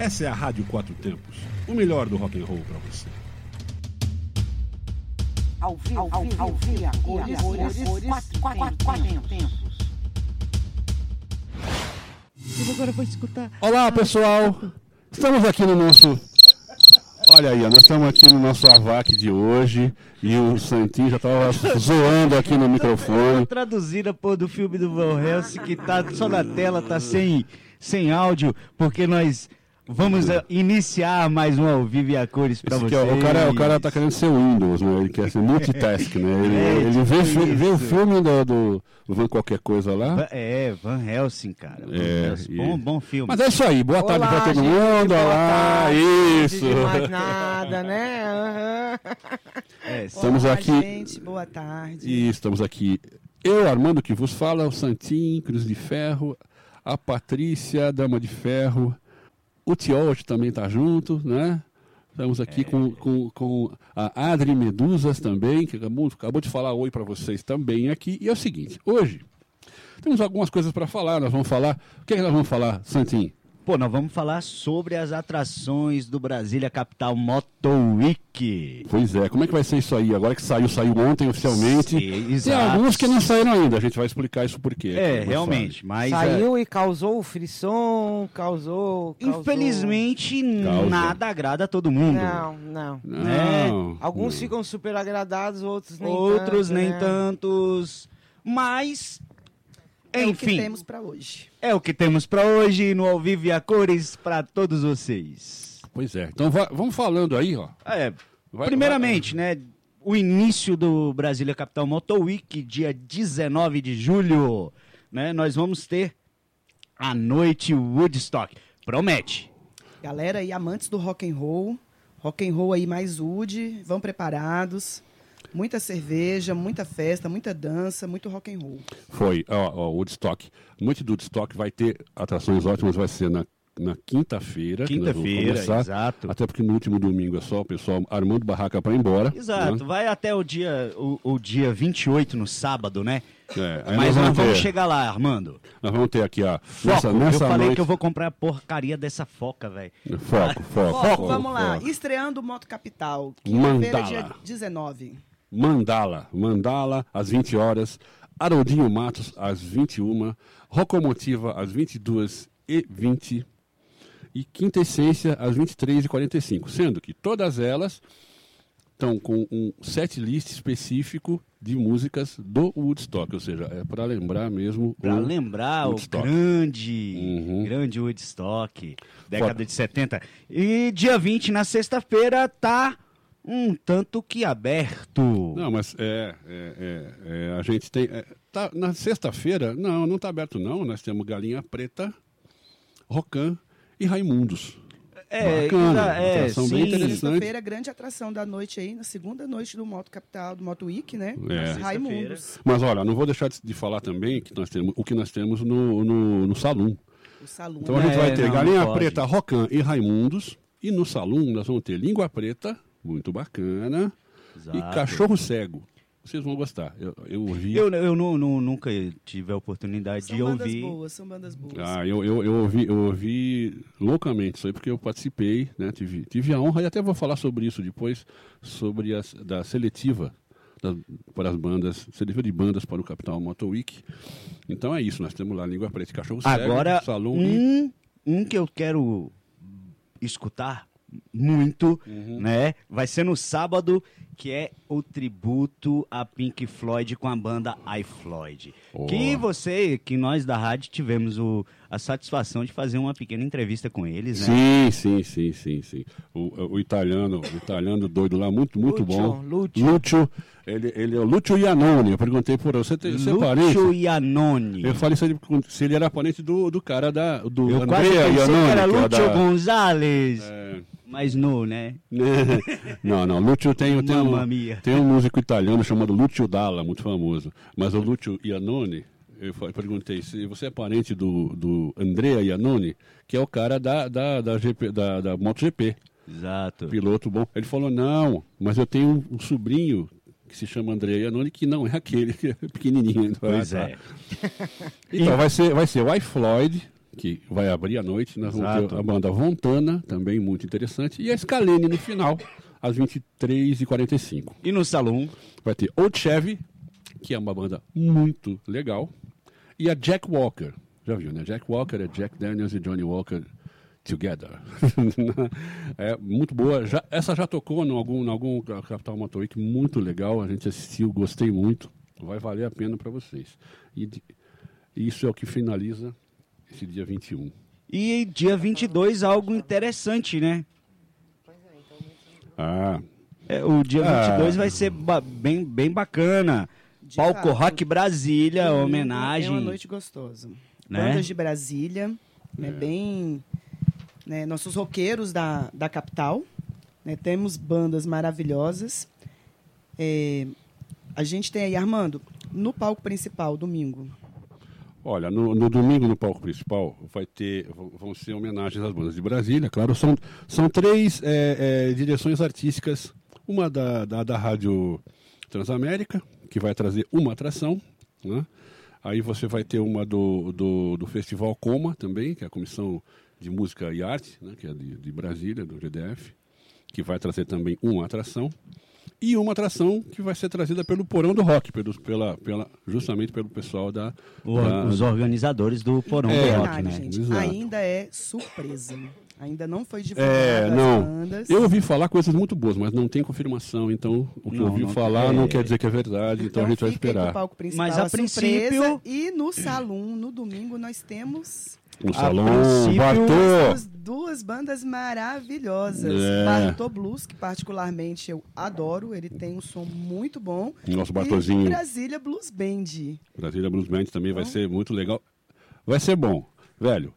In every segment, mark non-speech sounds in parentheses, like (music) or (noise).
Essa é a Rádio Quatro Tempos, o melhor do rock and roll para você. Ao vivo, ao vivo, ao vivo, cores, a cores, cores, quatro, quatro, quatro tempos. Eu agora vou escutar. Olá, pessoal! Estamos aqui no nosso. Olha aí, ó, nós estamos aqui no nosso AVAC de hoje e o Santinho já estava zoando aqui no microfone. Traduzida, pô, do filme do Van Helsing, que tá só na tela, tá sem, sem áudio, porque nós vamos eh, iniciar mais um ao vivo e a cores aqui, vocês. ó, o, cara, o cara tá querendo ser Windows, né? Ele quer ser multitask, né? Ele, É, ele tipo vê, fi- vê o filme do, do Van qualquer coisa lá. É, Van Helsing, cara. Van É, Helsing. e- Bom, bom filme. Mas é isso aí, boa tarde pra todo gente, mundo. boa Olá, tarde, isso. De mais nada, né? Aham. É, Estamos Olá, aqui- gente, boa tarde. E estamos aqui, eu, Armando, que vos fala, o Santim, Cruz de Ferro, a Patrícia, Dama de Ferro, o Tiol hoje também está junto, né? Estamos aqui com, com, com a Adri Medusas também, que acabou, acabou de falar oi para vocês também aqui. E é o seguinte, hoje temos algumas coisas para falar, nós vamos falar... O que, é que nós vamos falar, Santim? Pô, nós vamos falar sobre as atrações do Brasília Capital Moto Week. Pois é, como é que vai ser isso aí? Agora que saiu, saiu ontem oficialmente. Sim, Tem exato. alguns que não saíram ainda, a gente vai explicar isso por quê. É, realmente, mas... é, Saiu e causou frisson, causou, causou... Infelizmente, Causa. nada agrada a todo mundo. Não, não. Não. né? Alguns Não. ficam super agradados, outros nem Outros tanto, nem né? tantos. Mas, É o que enfim, temos pra hoje. É o que temos pra hoje no Ao Vivo e a Cores pra todos vocês. Pois é. Então va- vamos falando aí, ó. É, Vai- primeiramente, né, o início do Brasília Capital Moto Week, dia 19 de julho, né, nós vamos ter a noite Woodstock. Promete. Galera e amantes do rock and roll, rock and roll aí mais wood, vão preparados. Muita cerveja, muita festa, muita dança, muito rock and roll. Foi, ó, ó, o Woodstock. Noite do Woodstock vai ter atrações ótimas, vai ser na, na quinta-feira. Quinta-feira, exato. Até porque no último domingo é só o pessoal armando barraca para ir embora. Exato, né? vai até o dia, o, o dia 28, no sábado, né? É, Mas nós nós vamos ter- chegar lá, Armando. Nós vamos ter aqui, ó. Foco, Nessa, nessa eu falei noite... que eu vou comprar a porcaria dessa foca, velho. Foco, foco, Foco, foco, vamos lá. foco. Estreando Moto Capital, quinta-feira, dia 19. Mandala, Mandala às 20 horas, Haroldinho Matos às 21, Rocomotiva às 22 e 20 e Quinta Essência às 23 e 45, sendo que todas elas estão com um set list específico de músicas do Woodstock, ou seja, é para lembrar mesmo Pra o lembrar Woodstock. o grande, Uhum. grande Woodstock, década Foda. de 70. E dia 20, na sexta-feira, tá um tanto que aberto. Não, mas é, é, é, é, a gente tem. é, tá, na sexta-feira, não, não está aberto, não. Nós temos Galinha Preta, Rocan e Raimundos. É, Bacana, é, atração bem sim. interessante. Sexta-feira, grande atração da noite aí, na segunda noite do Moto Capital, do Moto Week, né? É. Raimundos. Mas olha, não vou deixar de, de falar também que nós temos, o que nós temos no, no, no salão. O salão. Então a gente É, vai ter não, Galinha não. Preta, Rocan e Raimundos. E no salão nós vamos ter Língua Preta, muito bacana, Exato. e Cachorro Cego. Vocês vão gostar. Eu, eu ouvi. Eu, eu nu- nunca tive a oportunidade São de bandas ouvir. boas, são bandas boas. Ah, eu, eu, eu, ouvi, eu ouvi loucamente isso aí, porque eu participei, né? Tive, tive a honra, e até vou falar sobre isso depois, sobre a da seletiva da- para as bandas, seletiva de bandas para o Capital Moto Week. Então é isso, nós temos lá Língua Preta e Cachorro Cego, Agora, Salão e... um, um que eu quero escutar muito, Uhum. né? Vai ser no sábado, que é o tributo a Pink Floyd com a banda iFloyd. Oh. Que você, que nós da rádio tivemos o, a satisfação de fazer uma pequena entrevista com eles, né? Sim, sim, sim, sim, sim. O, o italiano, o italiano doido lá, muito, muito bom. Lúcio. Lúcio, ele, ele é o Lúcio Iannone. Eu perguntei por você, tem- você é parente? Lúcio Iannone. Eu falei se ele, se ele era parente do, do cara da, do Eu quase Andrea pensei Iannone. que era que é Lúcio da- Gonzalez, É. mas não, né? (laughs) não, não, Lúcio tem, tem, um, tem um músico italiano chamado Lúcio Dalla, muito famoso. Mas o Lúcio Iannone, eu perguntei se você é parente do, do Andrea Iannone, que é o cara da, da, da, GP, da, da MotoGP, Exato. piloto bom. Ele falou, não, mas eu tenho um, sobrinho que se chama Andrea Iannone, que não é aquele, que é pequenininho. Pois Ah, tá. é. Então, vai ser, vai ser o iFloyd, que vai abrir a noite. Nós vamos Exato. ter a banda Vontana, também muito interessante. E a Scalene no final, às 23h45. E no salão, Vai ter Old Chevy, que é uma banda muito legal. E a Jack Walker. Já viu, né? Jack Walker é Jack Daniels e Johnny Walker together. (laughs) é muito boa. Já, essa já tocou em algum, em algum Capital Motor Week muito legal. A gente assistiu, gostei muito. Vai valer a pena para vocês. E de- isso é o que finaliza esse dia 21. e dia 22, algo interessante, né? Ah, É, o dia Ah. 22 vai ser ba- bem, bem bacana. De Palco fato. Rock Brasília, Domingo homenagem. É uma noite gostosa. Né? Bandas de Brasília, né, bem... né, nossos roqueiros da, da capital. né, temos bandas maravilhosas. É, a gente tem aí, Armando, no palco principal, domingo. Olha, no, no domingo no palco principal vai ter, vão- ser homenagens às bandas de Brasília, claro. São, são três é, é, direções artísticas. Uma da, da, da Rádio Transamérica, que vai trazer uma atração. Né? Aí você vai ter uma do, do, do Festival Coma também, que é a Comissão de Música e Arte, né? que é de, de Brasília, do GDF, que vai trazer também uma atração. E uma atração que vai ser trazida pelo Porão do Rock, pelo, pela, pela, justamente pelo pessoal da, O- da- os organizadores do Porão É, do Rock, né? gente, ainda é surpresa. Ainda não foi divulgado É, as não. bandas. Eu ouvi falar coisas muito boas, mas não tem confirmação, então o que eu Não, ouvi não- falar é. não quer dizer que é verdade, então, a gente vai esperar. Mas, a surpresa. princípio- E no salão, no domingo, nós temos No A salão, princípio- Bartô, as duas bandas maravilhosas. É. Bartô Blues, que particularmente eu adoro, ele tem um som muito bom. nosso E Bartozinho, Brasília Blues Band. Brasília Blues Band também vai ser muito legal. Vai ser bom, velho.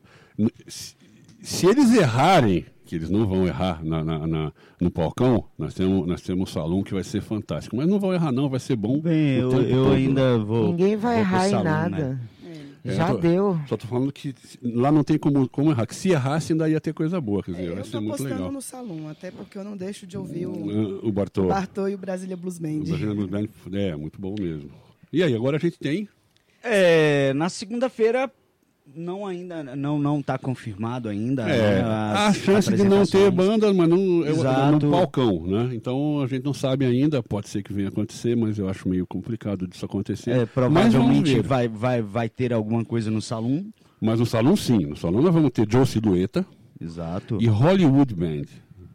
Se, eles errarem, que eles não vão errar na, na- na- no palcão, nós temos, nós temos um salão que vai ser fantástico. Mas não vão errar não, vai ser bom. Bem, eu, eu ainda vou. Ninguém vai vou errar em salão, nada. né? É, Já eu tô- deu. Só tô falando que lá não tem como, como errar. Que se errasse, ainda ia ter coisa boa. Quer dizer, É, vai eu ser tô muito postando legal. no salão, até porque eu não deixo de ouvir o O Bartô. Bartô e o Brasília Blues Band. O Brasília Blues Band é muito bom mesmo. E aí, agora a gente tem. É, na segunda-feira não ainda não não tá confirmado ainda. É, né, a chance de não ter banda, mas não, é no palcão, né? Então a gente não sabe ainda, pode ser que venha acontecer, mas eu acho meio complicado disso acontecer. É, provavelmente vai, vai, vai ter alguma coisa no salão. Mas no salão sim, no salão nós vamos ter Joe Silhueta Exato. e Hollywood Band.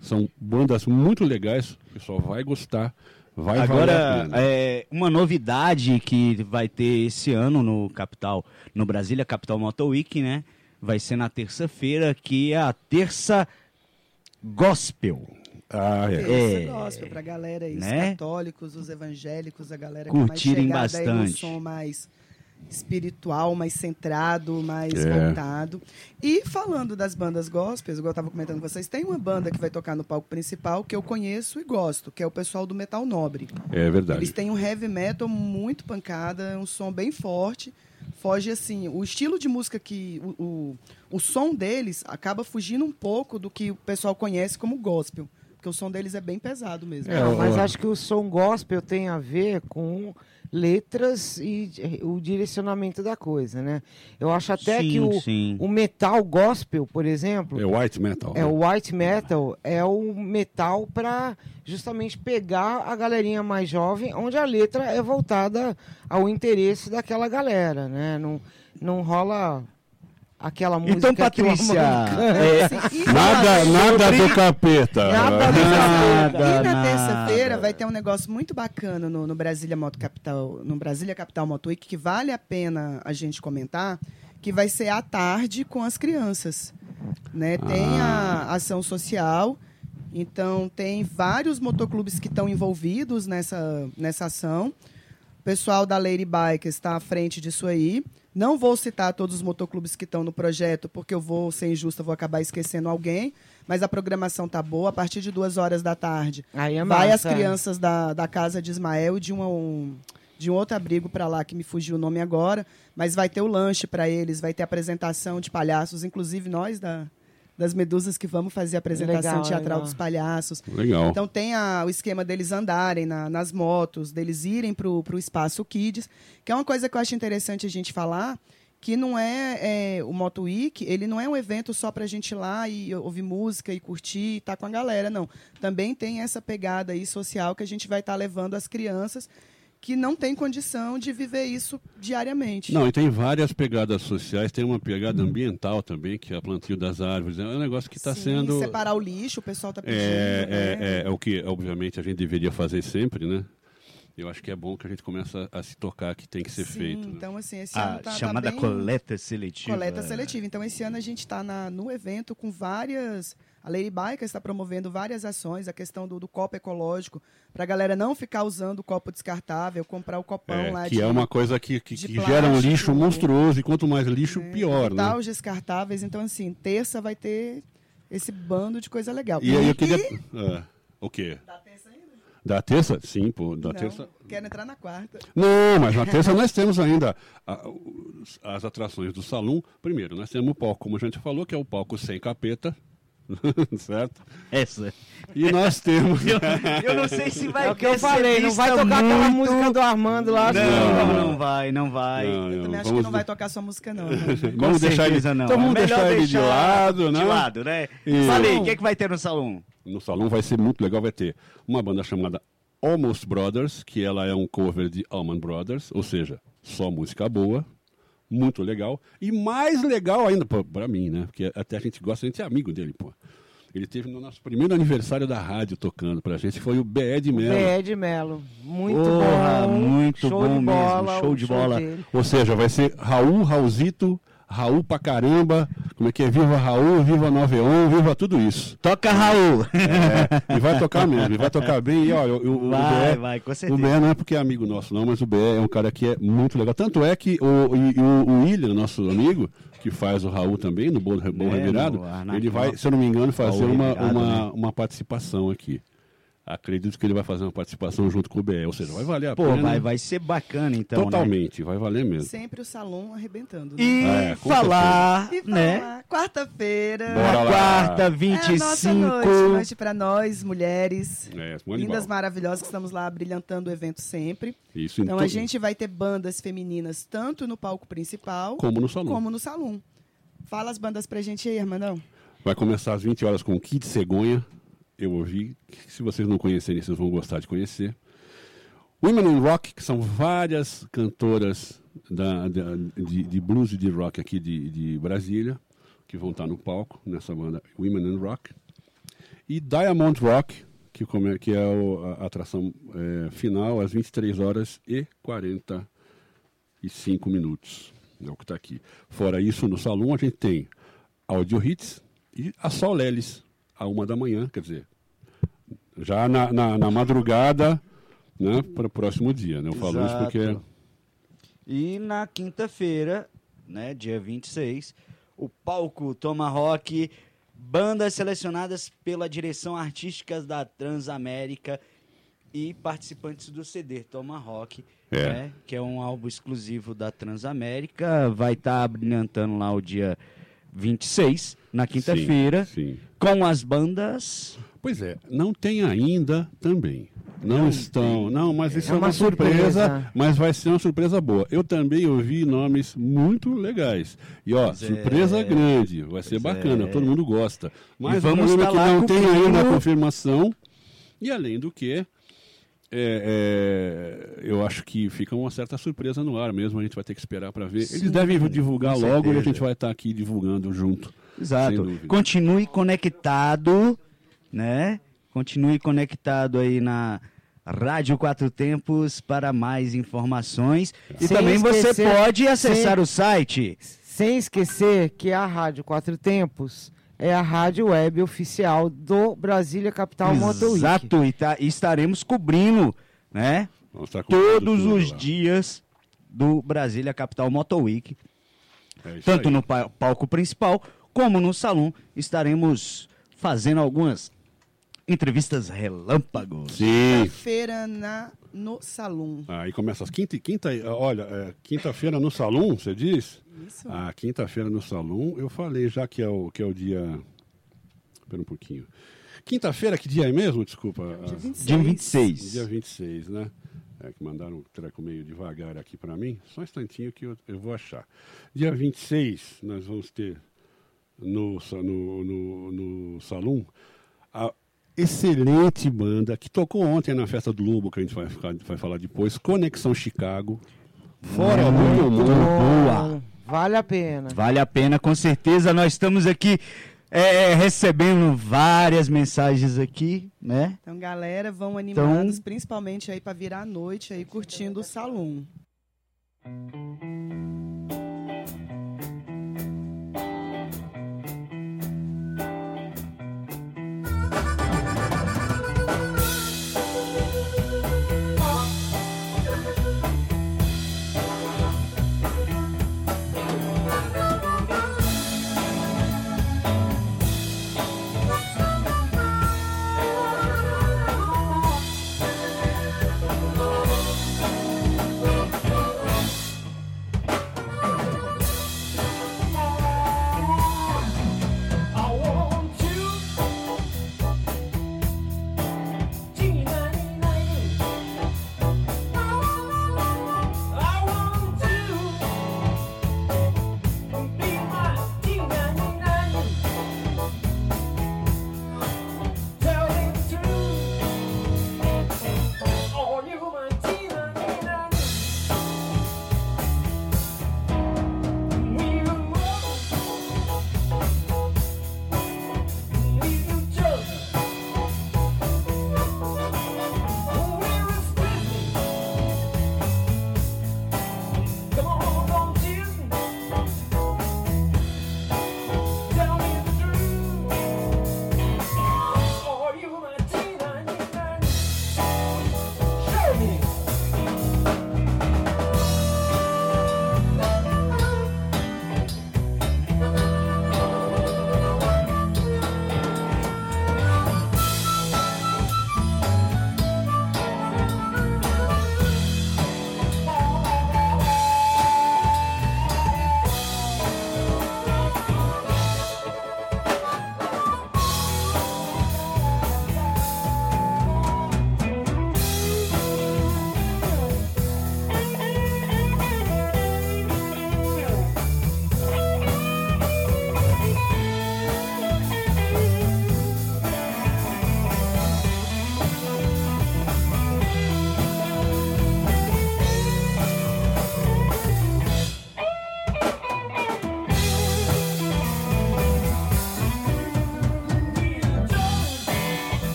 São bandas muito legais, o pessoal vai gostar, vai Agora, é, uma novidade que vai ter esse ano no Capital, no Brasília Capital Motor Week, né? Vai ser na terça-feira, que é a terça gospel. Ah, é. Terça É. gospel pra galera aí, os Né? católicos, os evangélicos, a galera Curtirem que é mais chegada aí bastante. no som mais espiritual, mais centrado, mais É. voltado. E falando das bandas gospels, igual eu tava comentando com vocês, tem uma banda que vai tocar no palco principal que eu conheço e gosto, que é o pessoal do Metal Nobre. É verdade. Eles têm um heavy metal muito pancada, um som bem forte. Foge assim, o estilo de música que. O, o, o som deles acaba fugindo um pouco do que o pessoal conhece como gospel. Porque o som deles é bem pesado mesmo. É, o- mas acho que o som gospel tem a ver com letras e eh, o direcionamento da coisa, né? Eu acho até sim, que o, sim. o metal gospel, por exemplo, É white metal. é o white metal, é o metal para justamente pegar a galerinha mais jovem, onde a letra é voltada ao interesse daquela galera, né? Não, não rola aquela música Então, que o Patrícia, é, Assim, Nada, nada do capeta. Nada do Nada, E na terça-feira vai ter um negócio muito bacana no, no Brasília Moto Capital, no Brasília Capital Moto Week, que vale a pena a gente comentar, que vai ser à tarde com as crianças. Né? Tem a ação social, então tem vários motoclubes que estão envolvidos nessa, nessa ação. O pessoal da Lady Bike está à frente disso aí. Não vou citar todos os motoclubes que estão no projeto, porque eu vou ser injusta, vou acabar esquecendo alguém. Mas a programação tá boa. A partir de duas horas da tarde, é vai as massa, é. crianças da, da casa de Ismael e de, uma, um, de um outro abrigo para lá, que me fugiu o nome agora. Mas vai ter o lanche para eles, vai ter apresentação de palhaços, inclusive nós da, das Medusas que vamos fazer a apresentação Legal, teatral legal. dos palhaços. Legal. Então tem a- o esquema deles andarem na- nas motos, deles irem para o espaço Kids, que é uma coisa que eu acho interessante a gente falar, que não é, é o Moto Week, ele não é um evento só para a gente ir lá e ouvir música e curtir e estar com a galera, não. Também tem essa pegada aí social que a gente vai estar levando as crianças que não têm condição de viver isso diariamente. Não, e tem várias pegadas sociais, tem uma pegada ambiental também, que é o plantio das árvores. É um negócio que está sendo. separar o lixo, o pessoal está pedindo. É, né? é, é, é o que, obviamente, a gente deveria fazer sempre, né? Eu acho que é bom que a gente comece a, a se tocar que tem que ser Sim, feito. né? Então, assim, esse A ano tá, chamada tá bem... coleta seletiva. Coleta seletiva. Então, esse ano a gente está no evento com várias. A Lady Biker está promovendo várias ações, a questão do, do copo ecológico, para a galera não ficar usando o copo descartável, comprar o copão É, lá que de. é uma coisa que, que, que gera um plástico, lixo monstruoso, e quanto mais lixo, né, pior, né? os descartáveis. Então, assim, terça vai ter esse bando de coisa legal. E aí eu queria. E- É, o quê? Da terça ainda? Da terça? Sim, pô, da Não, terça. quero entrar na quarta. Não, mas na terça (laughs) nós temos ainda a- as atrações do salão. Primeiro, nós temos o palco, como a gente falou, que é o palco sem capeta, (laughs) certo? Essa. E nós temos. (laughs) Eu, eu não sei se vai É o que eu falei, não vai tocar aquela muito- música do Armando lá. Não, assim, não, não vai, não vai. Não, Eu não, também acho vamos que não vai tocar sua música, não. (laughs) né? Vamos deixar ele, não. então vamos É deixar ele de deixar lado, né? De lado, né? Isso. Falei, o que, é que vai ter no salão? No salão vai ser muito legal, vai ter uma banda chamada Almost Brothers, que ela é um cover de Allman Brothers, ou seja, só música boa, muito legal. E mais legal ainda, pô, pra mim, né? Porque até a gente gosta, a gente é amigo dele, pô. Ele teve no nosso primeiro aniversário da rádio tocando pra gente, foi o BE de Melo. B. de Melo. Muito Porra, bom. muito show bom de mesmo, bola, show de bola. dele. Ou seja, vai ser Raul, Raulzito, Raul pra caramba, como é que é? Viva Raul, viva Noveon, viva tudo isso. Toca, Raul! É, e vai tocar mesmo, e vai tocar bem. E olha, o, o, Vai, o BE, vai, com O certeza. BE não é porque é amigo nosso, não, mas o BE é um cara que é muito legal. Tanto é que o, e- o, o William, nosso amigo, que faz o Raul também, no Bom, Bom É, Revirado, ele vai, se eu não me engano, fazer Raul uma, Revirado, uma, né? uma participação aqui. Acredito que ele vai fazer uma participação junto com o BE, ou seja, vai valer a Pô, pena. vai, vai ser bacana então, né? Totalmente, vai valer mesmo. Sempre o salão arrebentando. Né? E É, com falar, E né? falar, quarta-feira. Na lá. quarta, É a 25. nossa noite, noite para nós, mulheres. É, muito Lindas, maravilhosas, que estamos lá brilhantando o evento sempre. Isso Então em a gente vai ter bandas femininas tanto no palco principal Como no salão. como no salão. Fala as bandas pra gente aí, Armandão. Vai começar às 20 horas com Kid Cegonha. Eu ouvi. Se vocês não conhecerem, vocês vão gostar de conhecer. Women in Rock, que são várias cantoras da, da- de, de blues e de rock aqui de, de Brasília, que vão estar no palco nessa banda Women in Rock. E Diamond Rock, que, que é a, atração eh, final, às 23 horas e 45 minutos. É o que está aqui. Fora isso, no salão a gente tem Audio Hits e a Sol Lelis, a uma da manhã, quer dizer, já na, na, na madrugada, né, para o próximo dia. Né? Eu falo isso Exato. porque. E na quinta-feira, né, dia 26, o palco Tomahawk, bandas selecionadas pela direção artística da Transamérica e participantes do CD Tomahawk, É. né, que é um álbum exclusivo da Transamérica, vai estar brilhantando lá o dia 26, na quinta-feira, com as bandas... Pois é, não tem ainda também. Não, estão. Não, mas isso é, É uma, uma surpresa, surpresa. mas vai ser uma surpresa boa. Eu também ouvi nomes muito legais. E ó, Pois é. surpresa grande, vai ser Pois bacana, é. todo mundo gosta. Mas vamos o problema é que lá não tem ainda a confirmação. E além do que, é, é, eu acho que fica uma certa surpresa no ar mesmo, a gente vai ter que esperar para ver. Eles Sim, devem divulgar logo e a gente vai estar aqui divulgando junto. Exato. Continue conectado, né? Continue conectado aí na Rádio Quatro Tempos para mais informações. E Sem também você esquecer- pode acessar sem- o site. Sem esquecer que a Rádio Quatro Tempos é a rádio web oficial do Brasília Capital Motor Week. Exato, e, tá- estaremos cobrindo, né? Cobrindo Todos os lá. dias do Brasília Capital Motor Week. É Tanto aí. no pa- palco principal como no salão. Estaremos fazendo algumas entrevistas relâmpagos. Quinta-feira na, no salão. Aí começa as quinta e quinta. Olha, é, quinta-feira no salão, você diz? Isso. Ah, quinta-feira no salão, eu falei já que é o, que é o dia. Espera um pouquinho. Quinta-feira, que dia é mesmo? Desculpa. Dia Ah, 26. Dia 26. Dia 26, né? É, que mandaram um treco meio devagar aqui para mim. Só um instantinho que eu, eu vou achar. Dia 26, nós vamos ter no, no, no, no Salão a excelente banda que tocou ontem na festa do Lobo, que a gente vai, ficar- vai falar depois, Conexão Chicago. Fora do comum. Boa. Vale a pena. Vale a pena, com certeza. Nós estamos aqui é, recebendo várias mensagens aqui, né? Então, galera, vão Então- animados, principalmente aí para virar a noite aí curtindo o salão.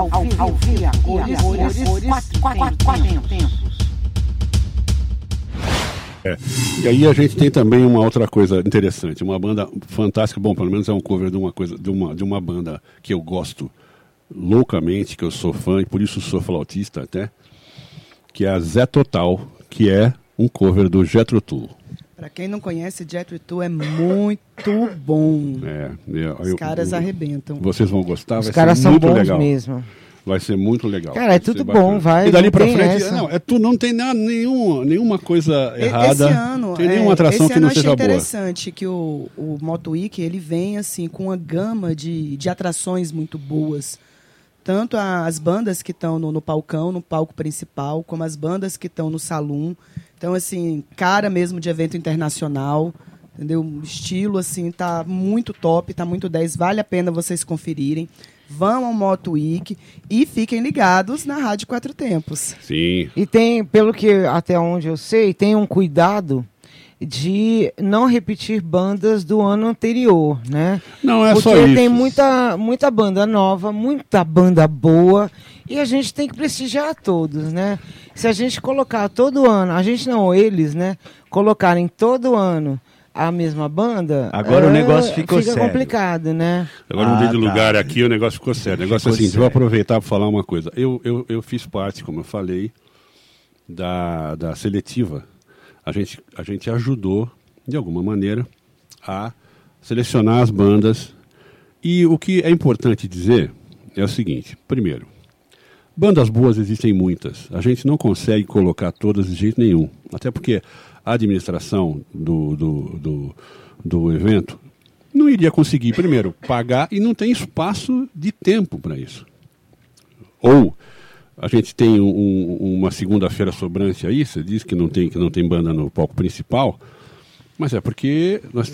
Ao vivo, ao vivo, ao vivo, a cores, cores, cores, quatro, quatro, quatro tempos. É. E aí a gente tem também uma outra coisa interessante, uma banda fantástica, bom, pelo menos é um cover de uma coisa, de uma, de uma banda que eu gosto loucamente, que eu sou fã e por isso sou flautista até, que é a Zé Total, que é um cover do Jethro Tull. Pra quem não conhece, Jet Tu é muito bom. É, eu- Os eu- caras eu- arrebentam. Vocês vão gostar, Os vai caras ser são muito bons legal. mesmo. Vai ser muito legal. Cara, é tudo bom, vai, E dali tem frente, essa. não, é tu não tem nada, nenhum, nenhuma coisa errada. Esse ano, tem é, nenhuma atração esse que ano não eu achei seja boa. interessante que o, o Moto Week, ele vem assim com uma gama de, de atrações muito boas. Tanto as bandas que estão no, no palcão, no palco principal, como as bandas que estão no salão. Então, assim, cara mesmo de evento internacional, entendeu? O estilo, assim, tá muito top, tá muito 10. Vale a pena vocês conferirem. Vão ao Moto Week e fiquem ligados na Rádio Quatro Tempos. Sim. E tem, pelo que até onde eu sei, tem um cuidado de não repetir bandas do ano anterior, né? Não é Porque só isso. tem muita, muita banda nova, muita banda boa, e a gente tem que prestigiar todos, né? Se a gente colocar todo ano, a gente não, eles, né? Colocarem todo ano a mesma banda, Agora o negócio ficou fica sério. complicado, né? Agora eu mudei de Ah, tá. lugar aqui, o negócio ficou sério. O negócio é Ficou assim, eu vou sério. aproveitar para falar uma coisa. Eu, eu, eu fiz parte, como eu falei, da, da seletiva. A gente, a gente ajudou, de alguma maneira, a selecionar as bandas. E o que é importante dizer é o seguinte: primeiro, bandas boas existem muitas. A gente não consegue colocar todas de jeito nenhum. Até porque a administração do, do, do, do evento não iria conseguir, primeiro, pagar e não tem espaço de tempo para isso. Ou a gente tem um- um- uma segunda-feira sobrante aí, você diz que não tem que não tem banda no palco principal, mas é porque nós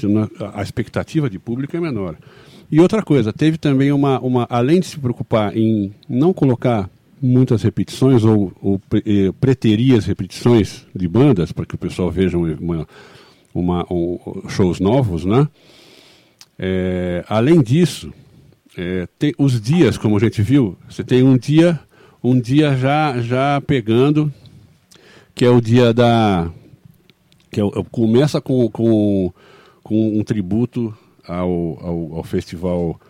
a, expectativa de público é menor. E outra coisa, teve também uma, uma além de se preocupar em não colocar muitas repetições ou, ou eh, preterir as repetições de bandas para que o pessoal veja uma, uma, um- shows novos, né? É, além disso, é, tem os dias, como a gente viu, você tem um dia, um dia já, já pegando, que é o dia da. que é o- começa com, com, com um tributo ao, ao, ao festival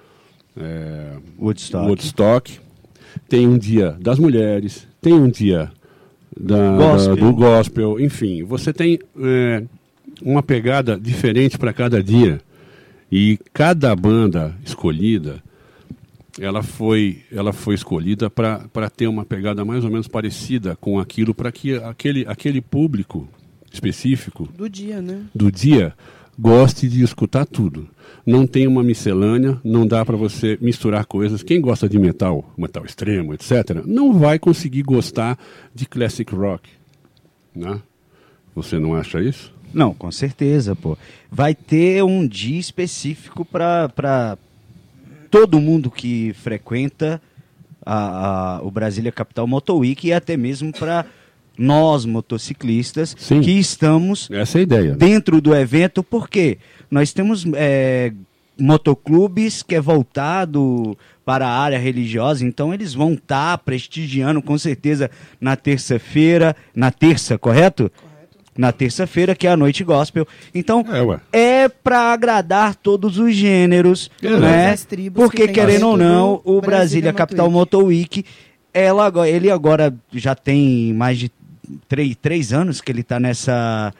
é, Woodstock. Woodstock. Tem um dia das mulheres, tem um dia da, Gospel. da- do gospel, enfim, você tem é, uma pegada diferente para cada dia. E cada banda escolhida, ela foi, ela foi escolhida para ter uma pegada mais ou menos parecida com aquilo, para que aquele, aquele público específico Do dia, né? do dia goste de escutar tudo. Não tem uma miscelânea, não dá para você misturar coisas. Quem gosta de metal, metal extremo, etc., não vai conseguir gostar de classic rock. Né? Você não acha isso? Não, com certeza, pô. Vai ter um dia específico para todo mundo que frequenta a, a- o Brasília Capital Motor Week e até mesmo para nós motociclistas Sim. que estamos Essa é ideia. dentro do evento, porque nós temos é, motoclubes que é voltado para a área religiosa, então eles vão estar prestigiando com certeza na terça-feira, na terça, correto? Na terça-feira, que é a noite gospel. Então, É, ué. é para agradar todos os gêneros, Exato. né? As tribos Porque que querendo ou não, o Brasília Brasília Capital Motor Week, ela, agora- ele agora já tem mais de três, três anos que ele está nessa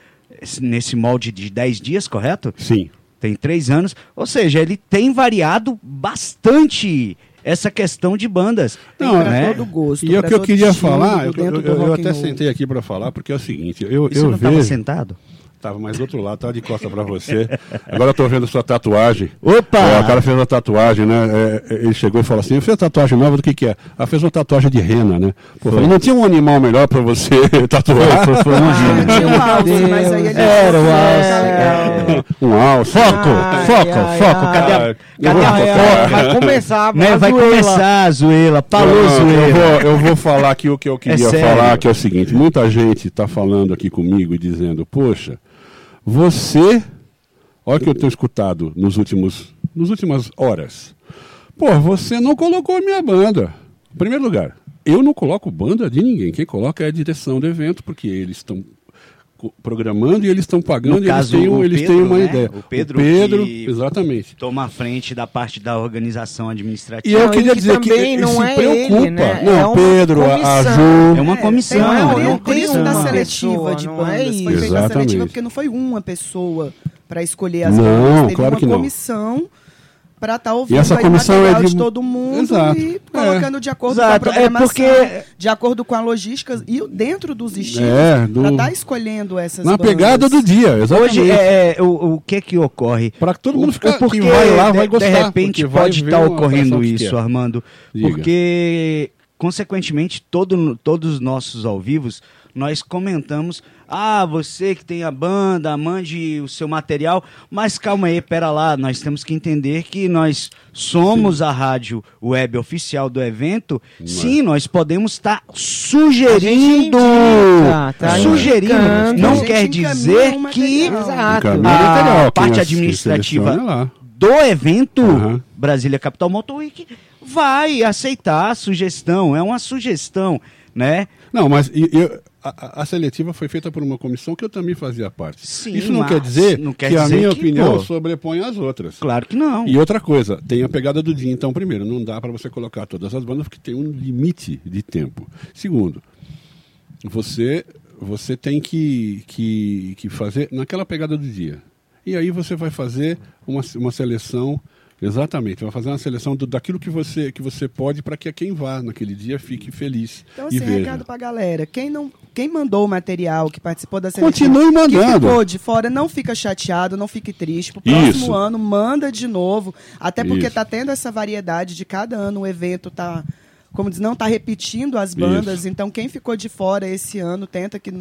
nesse molde de 10 dias, correto? Sim. Tem três anos. Ou seja, ele tem variado bastante essa questão de bandas. Não, né? todo gosto. E é o que eu queria falar, eu, eu- do eu até sentei aqui para falar, porque é o seguinte, eu, E você eu não estava vejo... sentado? Tava mais do outro lado, tava de costa para você. Agora eu tô vendo sua tatuagem. Opa! É, o cara fez uma tatuagem, né? É, é, ele chegou e falou assim: fez tatuagem nova do que que é? Ela fez uma tatuagem de rena, né? Pô, falei, não tinha um animal melhor para você (laughs) tatuar? Foi, foi um Ah, tinha um alce, mas aí ele Era o É, alce. um alce. Foco, Ai, foco, ai, foco. ai. Cadê a, Ah, cadê a vai começar, Né, a vai zoeira. começar a zoeira. Falou Não, eu, zoeira. vou, eu vou falar aqui o que eu queria sério. falar, que é o seguinte: muita gente está falando aqui comigo e dizendo, poxa, você. Olha o que eu tenho escutado nos últimos, nos últimas horas. Pô, você não colocou a minha banda. Em primeiro lugar, eu não coloco banda de ninguém. Quem coloca é a direção do evento, porque eles estão programando e eles estão pagando No e caso, eles têm, o eles Pedro, têm uma né? ideia. O Pedro Pedro que- exatamente. Toma a frente da parte da organização E administrativa. eu Não, queria e que dizer que ele não se é preocupa. ele, né? Não, É uma Pedro, a- a comissão. Ju. É uma comissão, Tem uma não, teoria, não por tem isso da uma seletiva de não bandas. é Foi isso. feita a Exatamente. seletiva porque não foi uma pessoa para escolher as Não, bandas. Teve claro uma que não. Para estar ouvindo E essa comissão é de- de todo mundo Exato. e É. colocando de acordo Exato, com a é programação, porque- de acordo com a logística e dentro dos estilos, É, do- para estar escolhendo essas Na bandas. pegada do dia, exatamente. Hoje, é, é, o, o que que ocorre? Para que todo mundo O- ficar, o porquê que vai lá, vai de, gostar. De repente porque pode estar uma ocorrendo isso. Armando. Diga. Porque, consequentemente, todo, todos os nossos ao vivos, nós comentamos, ah, você que tem a banda, mande o seu material, mas calma aí, pera lá, nós temos que entender que nós somos a rádio web oficial do evento, sim, nós podemos estar sugerindo, indica, tá sugerindo, indicando. A não quer dizer que A quem parte administrativa é do evento Aham. Brasília Capital Motor Week vai aceitar a sugestão, é uma sugestão, né? Não, mas eu- a, a- a seletiva foi feita por uma comissão que eu também fazia parte. Sim, Isso não quer dizer não quer que a dizer minha que, opinião pô. sobrepõe as outras. Claro que não. E outra coisa, tem a pegada do dia. Então, primeiro, não dá para você colocar todas as bandas porque tem um limite de tempo. Segundo, você você tem que, que, que fazer naquela pegada do dia. E aí você vai fazer uma, uma seleção, exatamente, vai fazer uma seleção do, daquilo que você, que você pode para que quem vá naquele dia fique feliz Então, e assim, veja. recado pra galera. Quem, não, quem mandou o material, que participou da seletiva, Continue que mandando. ficou de fora, não fica chateado, não fique triste. Pro próximo Isso. ano, manda de novo. Até porque Isso. tá tendo essa variedade de cada ano o evento tá, como diz, não tá repetindo as bandas. Isso. Então, quem ficou de fora esse ano, tenta que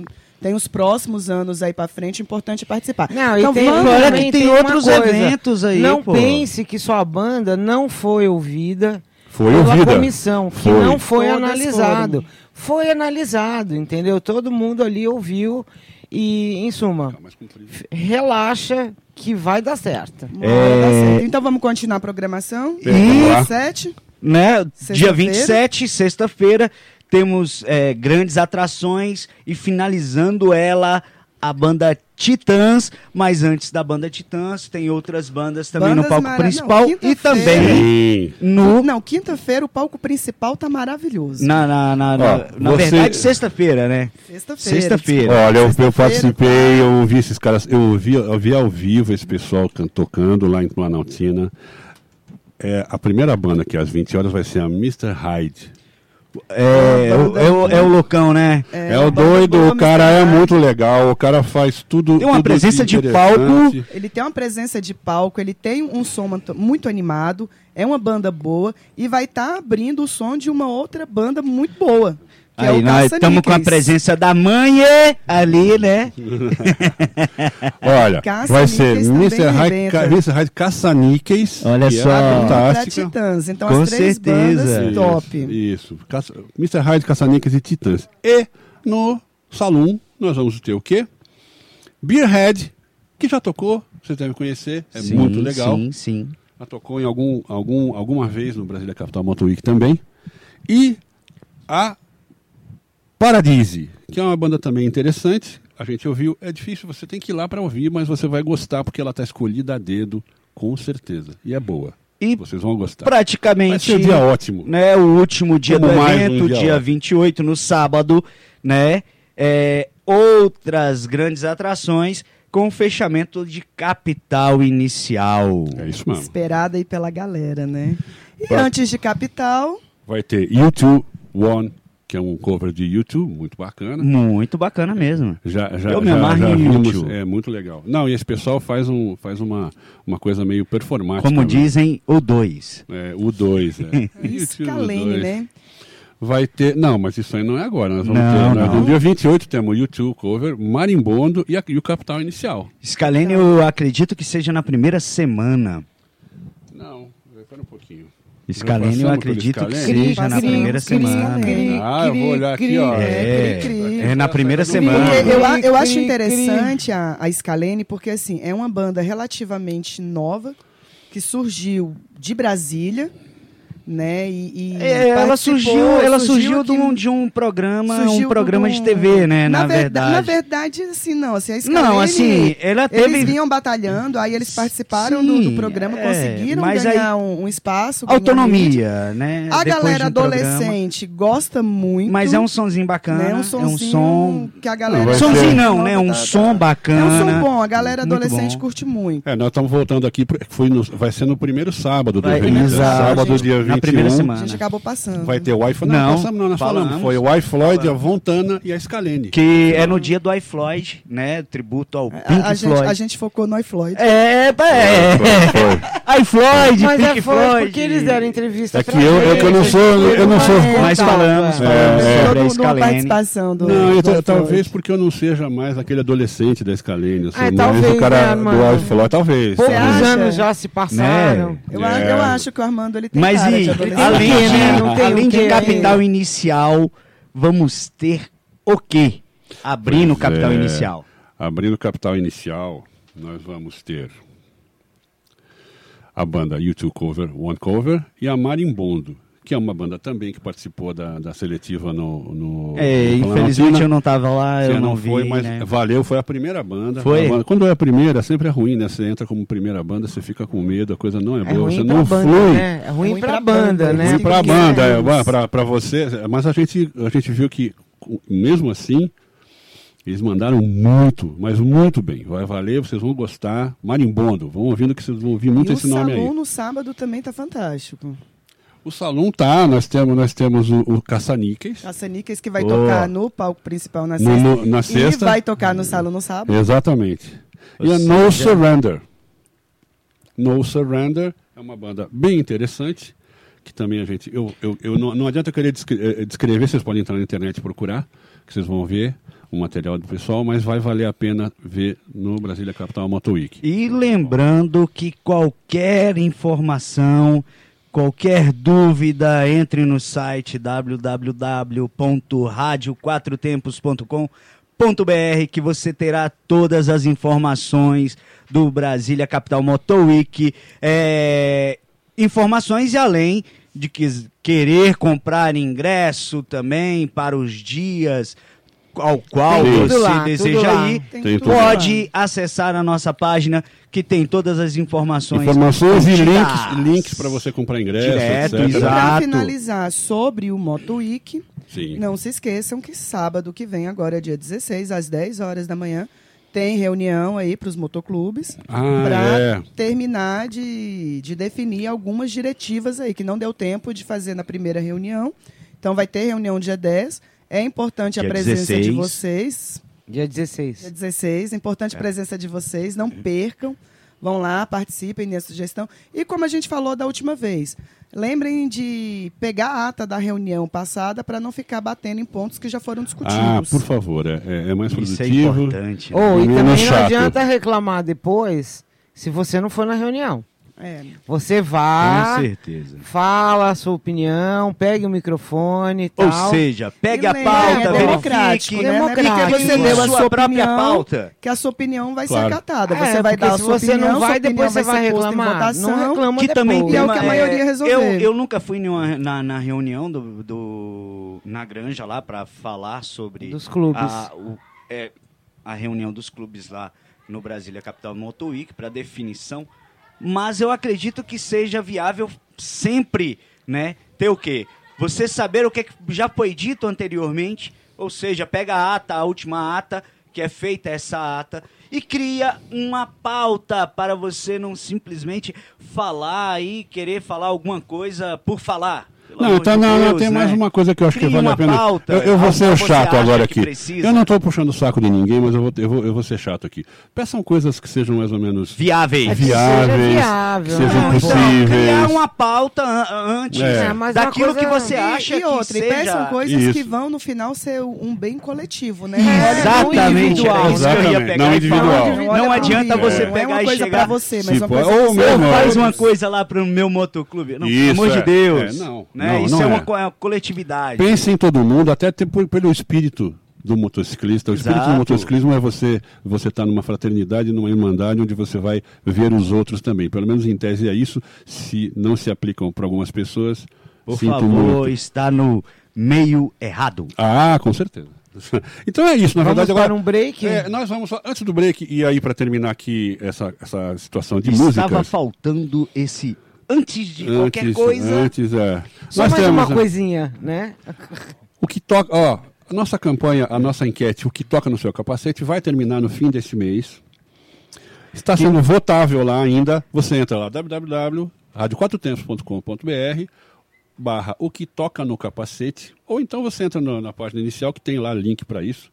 tem os próximos anos aí pra frente, importante é participar. Não, então, e tem, Fora também que tem uma outros eventos aí, Não pô. pense que sua banda não foi ouvida Foi pela ouvida. comissão, que Foi. não foi Todas analisado. foram. Foi analisado, entendeu? Todo mundo ali ouviu e, em suma, relaxa que vai dar certo. Uma hora dá certo. Então vamos continuar a programação. É, vamos lá. 7. né? Dia Sexta-feira. 27, sexta-feira, temos é, grandes atrações e finalizando ela a banda Titãs, mas antes da banda Titãs tem outras bandas também Bandas no palco mara- principal não, e também Sim. no Não, quinta-feira o palco principal tá maravilhoso. na, na, na, na- Ó, na você- verdade sexta-feira, né? Sexta-feira. Sexta-feira. Olha, eu, eu Sexta-feira, participei, eu ouvi esses caras, eu ouvi, eu vi ao vivo esse pessoal can- tocando lá em Planaltina. É, a primeira banda que às 20 horas vai ser a Mr. Hyde. É, é, o- é o, é o loucão, né? É, o doido, o cara é misturada. muito legal, o cara faz tudo. Tem uma tudo presença de interessante. Ele tem uma presença de palco, ele tem um som muito animado, é uma banda boa e vai estar abrindo o som de uma outra banda muito boa. Que é Aí o nós estamos com a presença da mãe ali, né? (laughs) Olha, Caça vai ser Mr. Hyde, Mr. Hyde Caça-Níqueis. Olha que só. É fantástica. Titãs. Então Com as três certeza. bandas top. Isso. Caça, Mr. Hyde, Caça-Níqueis e Titãs. E no Salão nós vamos ter o quê? Beerhead, que já tocou, vocês devem conhecer, é Sim, muito legal. Sim, sim. Já tocou em algum, algum, alguma vez no Brasília Capital Motor Week também. E a Paradise, que é uma banda também interessante. A gente ouviu, é difícil, você tem que ir lá para ouvir, mas você vai gostar porque ela está escolhida a dedo, com certeza. E é boa. E Vocês vão gostar. praticamente Vai ser um dia ótimo. né, o último dia Como do mais um evento, dia dia ótimo. 28, no sábado, né? É, outras grandes atrações com fechamento de capital inicial. É isso mesmo. Esperada aí pela galera, né? E Vai. antes de Capital, Vai ter YouTube One, que é um cover de YouTube, muito bacana. Muito bacana mesmo. Já, já, Eu me amarro já em YouTube. é muito legal. Não, e esse pessoal faz, um, faz uma, uma coisa meio performática. Como né? dizem, o 2. É, o 2, é. (laughs) Scalene, dois. né? Vai ter. Não, mas isso aí não é agora. Nós vamos Não, ter. nós- não. No dia 28 temos o YouTube cover, Marimbondo e, a- e o Capital Inicial. Scalene, eu acredito que seja na primeira semana. Não, espera um pouquinho. Scalene, eu acredito que seja na primeira semana. Ah, eu vou olhar aqui, ó. É, cri. é na primeira semana. Porque eu, eu acho interessante a, a Scalene, porque assim, é uma banda relativamente nova, que surgiu de Brasília, né? E, e é, ela surgiu, ela surgiu, surgiu de, um, de um programa, um programa um... de TV, né? Na, na verdade, na verdade, assim não, assim, a não, assim, ela teve... eles vinham batalhando, aí eles participaram Sim, do, do, programa, é, conseguiram ganhar aí, um, um, espaço, autonomia, né? A Depois galera um adolescente programa. gosta muito, mas é um sonzinho bacana, né? um sonzinho é um som que a galera, sonzinho não, né? Um tá, som tá. bacana, é um som bom, a galera adolescente curte muito. É, nós estamos voltando aqui, foi no, vai ser no primeiro sábado do evento, sábado dia 20 na primeira semana. A gente acabou passando. Vai ter o iFloyd Não, não passamos, não, nós falamos. falamos. Foi o iFloyd, a Vontana e a Scalene. Que é no dia do iFloyd, né? Tributo ao Pink a, a Floyd. Gente, a gente focou no iFloyd. É, é. é. iFloyd, Mas Pink é Floyd. porque eles deram entrevista. É que eu, é eu, eu não sou. Eu não sou. Mas falamos, tá. falamos é, é. sobre a Scalene. Do, não, do talvez porque eu não seja mais aquele adolescente da Scalene. Assim, é, né? talvez, o cara né, do iFloyd, talvez. Poucos anos já se né? passaram. Eu, é. acho que o Armando ele tem mas e, além, quê, de, né? Não tem além de capital aí. inicial, vamos ter o quê? Abrindo o capital é. inicial. Abrindo capital inicial, nós vamos ter a banda YouTube Cover, One Cover e a Marimbondo, que é uma banda também que participou da, da seletiva no, no É, no infelizmente eu não tava lá, Você eu não, não vi, foi, mas né? valeu, foi a primeira banda. Foi? A banda- Quando é a primeira, sempre é ruim, né? Você entra como primeira banda, você fica com medo, a coisa não é É boa, você não banda, flui. né? É ruim, ruim pra pra banda, banda, né? Ruim pra Porque banda, é, é pra você. Mas a gente, a gente viu que, mesmo assim, eles mandaram muito, mas muito bem. Vai valer, vocês vão gostar. Marimbondo, vão ouvindo que vocês vão ouvir muito e esse o nome salão aí. no sábado também tá fantástico. O salão tá, nós temos, nós temos o, o Caça-Níqueis. Caça-Níqueis que vai Oh. tocar no palco principal na No- sexta. no- na sexta. E vai tocar no salão no sábado. Exatamente. Ou e a No seja- Surrender. No Surrender é uma banda bem interessante, que também a gente. Eu, eu, eu não, não adianta eu querer descre- eh, descrever, vocês podem entrar na internet e procurar, que vocês vão ver o material do pessoal, mas vai valer a pena ver no Brasília Capital Moto Week. E lembrando que qualquer informação, qualquer dúvida, entre no site www.radioquatrotempos.com.br que você terá todas as informações do Brasília Capital Motor Week, é, informações e além de que- querer comprar ingresso também para os dias ao qual Tem você lá, deseja ir, Tem pode acessar a nossa página que tem todas as informações. Informações e links, links para você comprar ingresso, Direto, etc. E exato. para finalizar sobre o Moto Week, Sim. não se esqueçam que sábado que vem, agora dia 16, às 10 horas da manhã, tem reunião aí para os motoclubes Ah, para é. terminar de, de definir algumas diretivas aí, que não deu tempo de fazer na primeira reunião. Então vai ter reunião dia 10. É importante a Dia presença 16. de vocês. Dia Dia 16. 16, é importante a presença de vocês, não percam. Vão lá, participem da sugestão. E como a gente falou da última vez, lembrem de pegar a ata da reunião passada para não ficar batendo em pontos que já foram discutidos. Ah, por favor, é, é- é mais Isso é produtivo. importante. né? Oh, e também não adianta reclamar depois se você não for na reunião. É. Você Com vai, certeza. fala a sua opinião, pegue o microfone e tal. Ou seja, pegue E a pauta, é democrático, verifique, né? É democrático. porque você deu a sua sua própria opinião, pauta. que a sua opinião vai Claro. ser acatada. É, Você vai dar a se sua você opinião, não vai, depois você vai reclamar. votação. Não reclama que também depois. E é o que a maioria é, resolveu. Eu, eu nunca fui numa- na, na reunião do, do- na granja lá para falar sobre Dos clubes. A, o- é, a reunião dos clubes lá no Brasília Capital Motor Week para definição, mas eu acredito que seja viável sempre, né? Ter o quê? Você saber o que que já foi dito anteriormente, ou seja, pega a ata, a última ata que é feita essa ata e cria uma pauta para você não simplesmente falar e querer falar alguma coisa por falar. Não, então de não, não, Deus, tem né? mais uma coisa que eu acho que Cria vale a pena. pauta, eu, eu vou ser o que chato agora que aqui. precisa. Eu não estou puxando o saco de ninguém, mas eu vou, eu, vou, eu vou ser chato aqui. Peçam coisas que sejam mais ou menos Viáveis. É que viáveis, seja viável, que sejam né? Então, possíveis. criar uma pauta an- antes É. É, daquilo coisa- que você E- acha e, que outra, e seja... peçam coisas Isso. que vão no final ser um bem coletivo, né? Exatamente, Olha, era individual, que ia exatamente, não e individual. Não adianta você não é pegar uma e coisa chegar... pra você, mas Se uma coisa ou que Faz uma coisa lá pro meu motoclube. Não, Isso, pelo amor de é. Deus. É, não, né? não, Isso não é uma é. é uma coletividade. Pense em todo mundo, até por- pelo espírito do motociclista. O espírito Exato. do motociclismo é você você estar numa fraternidade, numa irmandade onde você vai ver os outros também. Pelo menos em tese é isso. Se não se aplicam para algumas pessoas, Por sinto favor, muito. está no meio errado. Ah, com certeza. (laughs) Então é isso, na Vamos verdade agora um break? é, nós vamos antes do break e aí para terminar aqui essa, essa situação de Estava músicas. faltando esse antes de qualquer Antes, coisa. antes é. Só Nós mais temos, uma né, coisinha, né? O que toca, ó, a nossa campanha, a nossa enquete, o que toca no seu capacete, vai terminar no fim deste mês. Está sendo votável lá ainda. Você entra lá www.radioquatrotempos.com.br barra o que toca no capacete, ou então você entra no- na página inicial que tem lá link para isso.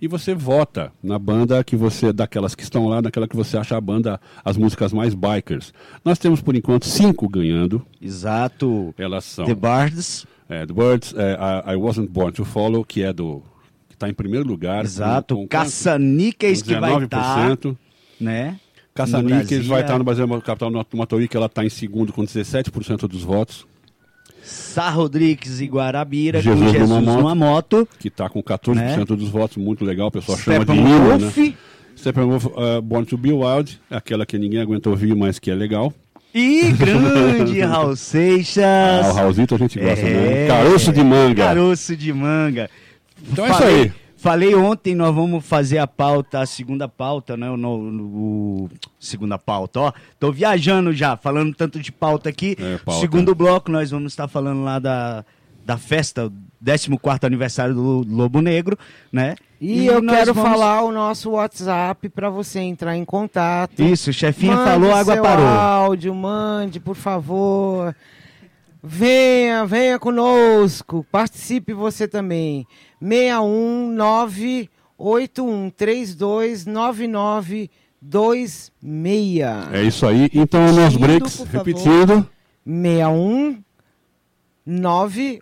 E você vota na banda que você, daquelas que estão lá, naquela que você acha a banda, as músicas mais bikers. Nós temos por enquanto cinco ganhando. Exato. Elas são The Bards. é, The Birds, é, I, I Wasn't Born to Follow, que é do. que está em primeiro lugar. Exato. com- com Caça-níqueis quanto? que vai estar, 19%. né? Caça-Níqueis No vai estar no Brasil Capital no Motorí, que ela está em segundo com 17% dos votos, Sá Rodrigues e Guarabira Jesus com numa Jesus moto. numa moto. que está com 14% dos votos, muito legal, o pessoal chama de hino, né? Steppenwolf, uh, Born to Be Wild, aquela que ninguém aguenta ouvir, mas que é legal. E grande (laughs) Raul Seixas. Ah, o Raulzito a gente gosta, né? É. Caroço de manga. Caroço de manga. Então é isso falei, aí. Falei ontem, nós vamos fazer a pauta, a segunda pauta, né? O, no- segunda pauta, ó. Tô viajando já, falando tanto de pauta aqui. É, pauta. Segundo bloco, nós vamos estar falando lá da, da festa, o 14 aniversário do Lobo Negro, né? E, eu nós quero vamos- falar o nosso WhatsApp para você entrar em contato. Isso, o chefinho Mande falou, a água seu parou. áudio, mande, por favor. Venha, venha conosco. Participe você também. 61981329926. É isso aí. Então, nos Repetindo, breaks, por favor. Repetindo.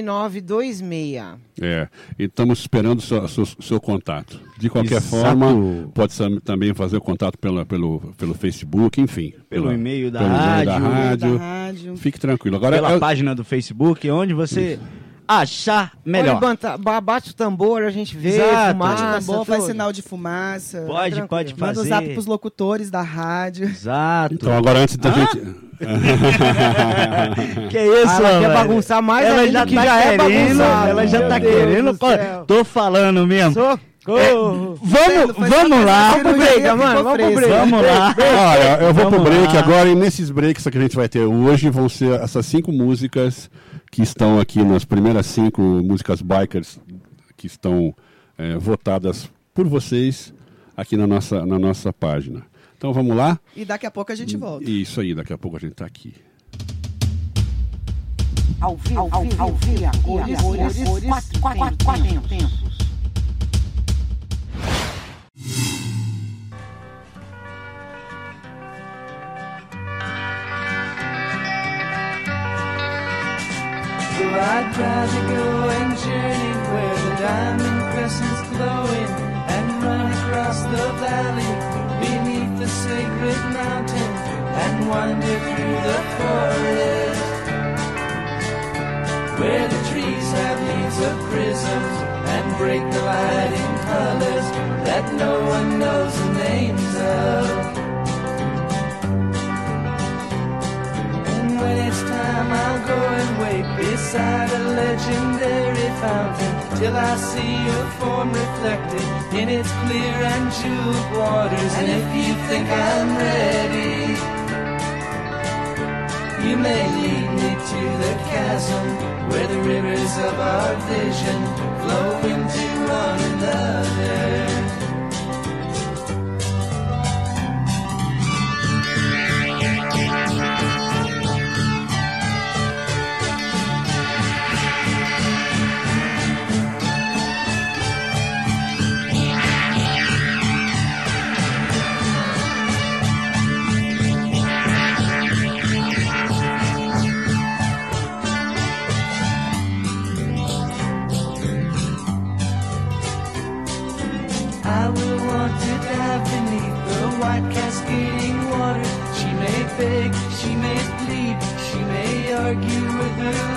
61981329926. É, e estamos esperando o seu, seu, seu contato. De qualquer Exato. forma, pode também fazer o contato pela, pelo, pelo Facebook, enfim. Pelo pela- e-mail da pelo e-mail da rádio. rádio. Da rádio. Fique tranquilo. Agora, Pela eu- página do Facebook, onde você achar melhor. Olha, bate o tambor, a gente vê, Exato. fumaça, bom, faz sinal de fumaça. Pode, tranquilo. pode Manda fazer. o zap pros locutores da rádio. Exato. então, agora antes da Hã? gente. (laughs) Que isso, Ah, ela quer bagunçar mais ela ainda já que tá já é querendo, bagunçado. Ela já Meu tá Deus querendo. Tô falando mesmo. Socorro! Vamos, só vamos fazer lá. Vamos pro break, mano, vamos pro break. Vamos lá. Olha, eu vou pro Vamos break lá. agora e nesses breaks que a gente vai ter hoje vão ser essas cinco músicas que estão aqui nas primeiras cinco músicas bikers que estão é, votadas por vocês aqui na nossa, na nossa página. Então vamos lá? E daqui a pouco a gente volta. Isso aí, daqui a pouco a gente tá aqui. Ao vivo, ao vivo, ao vivo, cores, cores, cores, quatro, quatro, quatro tempos. I'd rather go and journey where the diamond crescent's glowing wander through the forest where the trees have leaves of prisms and break the light in colors that no one knows the names of. And when it's time, I'll go and wait beside a legendary fountain till I see your form reflected in its clear and jeweled waters. And if you think I'm ready, you may lead me to the chasm where the rivers of our vision flow into one another.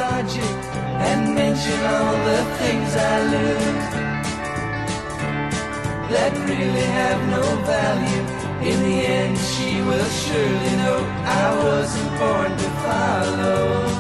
logic and mention all the things I lose that really have no value. In the end, she will surely know I wasn't born to follow.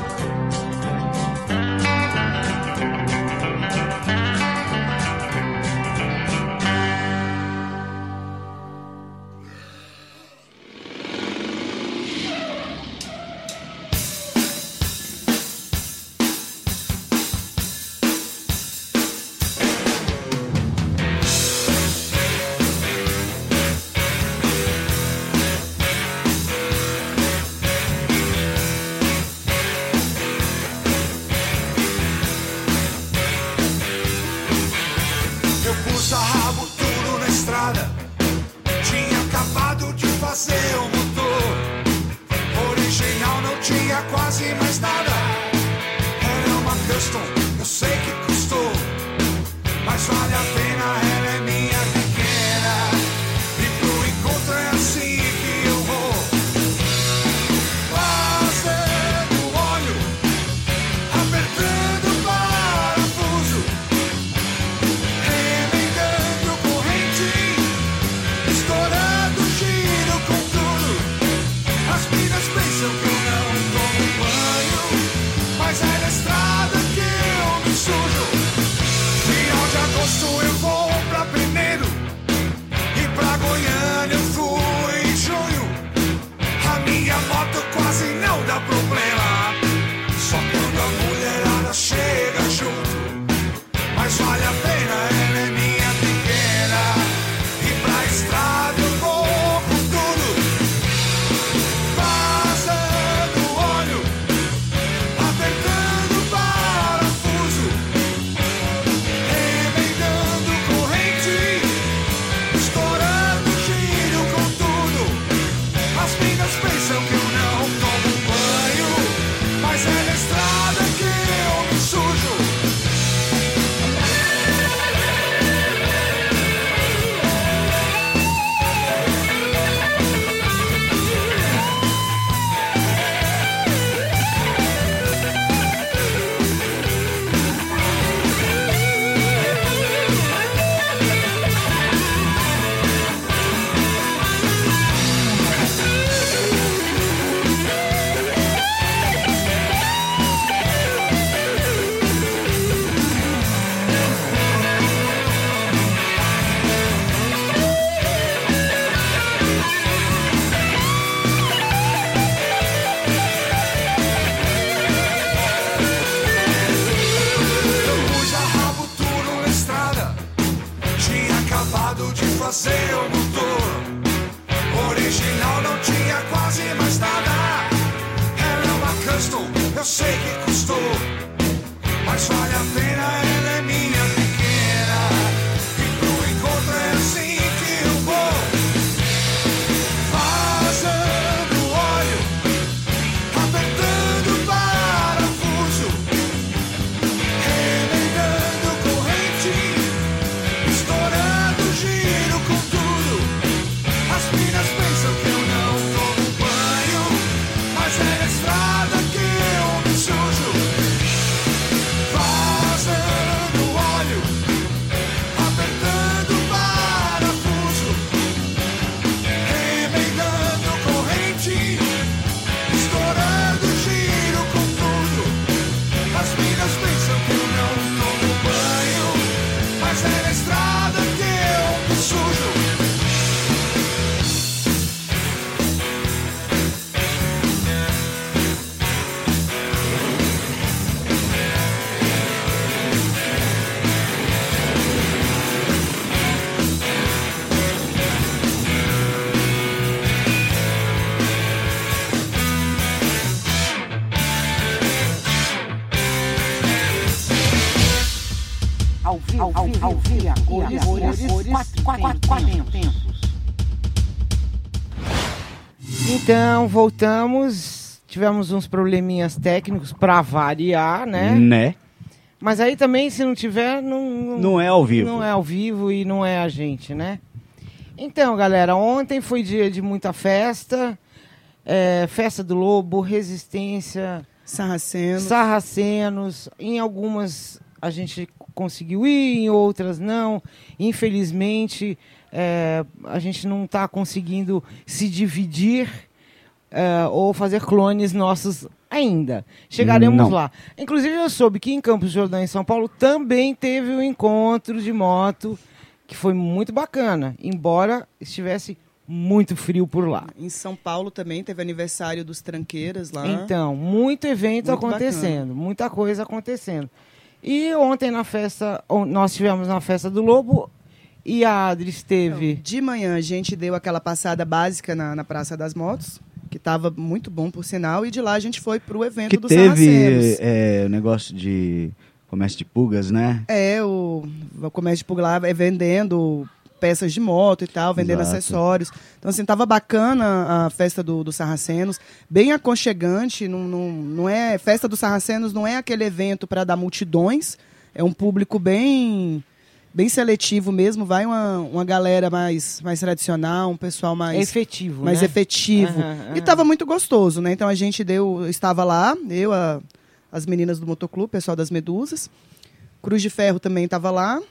Então, voltamos. Tivemos uns probleminhas técnicos para variar, né? Né? Mas aí também, se não tiver, não, não, não é ao vivo. Não é ao vivo e não é a gente, né? Então, galera, ontem foi dia de muita festa. É, festa do Lobo, Resistência. Sarracenos. Sarracenos. Em algumas a gente conseguiu ir, em outras não. Infelizmente, é, a gente não está conseguindo se dividir é, ou fazer clones nossos ainda. Chegaremos Não. lá. Inclusive, eu soube que em Campos do Jordão, em São Paulo, também teve um encontro de moto que foi muito bacana, embora estivesse muito frio por lá. Em São Paulo também teve aniversário dos Tranqueiras lá. Então, muito evento Muito acontecendo, muita coisa acontecendo. E ontem na festa, nós tivemos na festa do Lobo e a Adri esteve. De manhã a gente deu aquela passada básica na, na Praça das Motos, que estava muito bom por sinal, e de lá a gente foi pro evento Que do teve é, o negócio de comércio de pulgas, né? É, o, o comércio por lá é vendendo peças de moto e tal, vendendo Exato. acessórios. Então, assim, tava bacana a festa do, do Sarracenos, bem aconchegante, não, não, não é... Festa do Sarracenos não é aquele evento para dar multidões, é um público bem bem seletivo mesmo, vai uma, uma galera mais, mais tradicional, um pessoal mais efetivo, mais né? efetivo. Aham, E aham. estava muito gostoso, né? Então a gente deu, eu estava lá, eu, a- as meninas do motoclube, pessoal das Medusas. Cruz de Ferro também estava lá,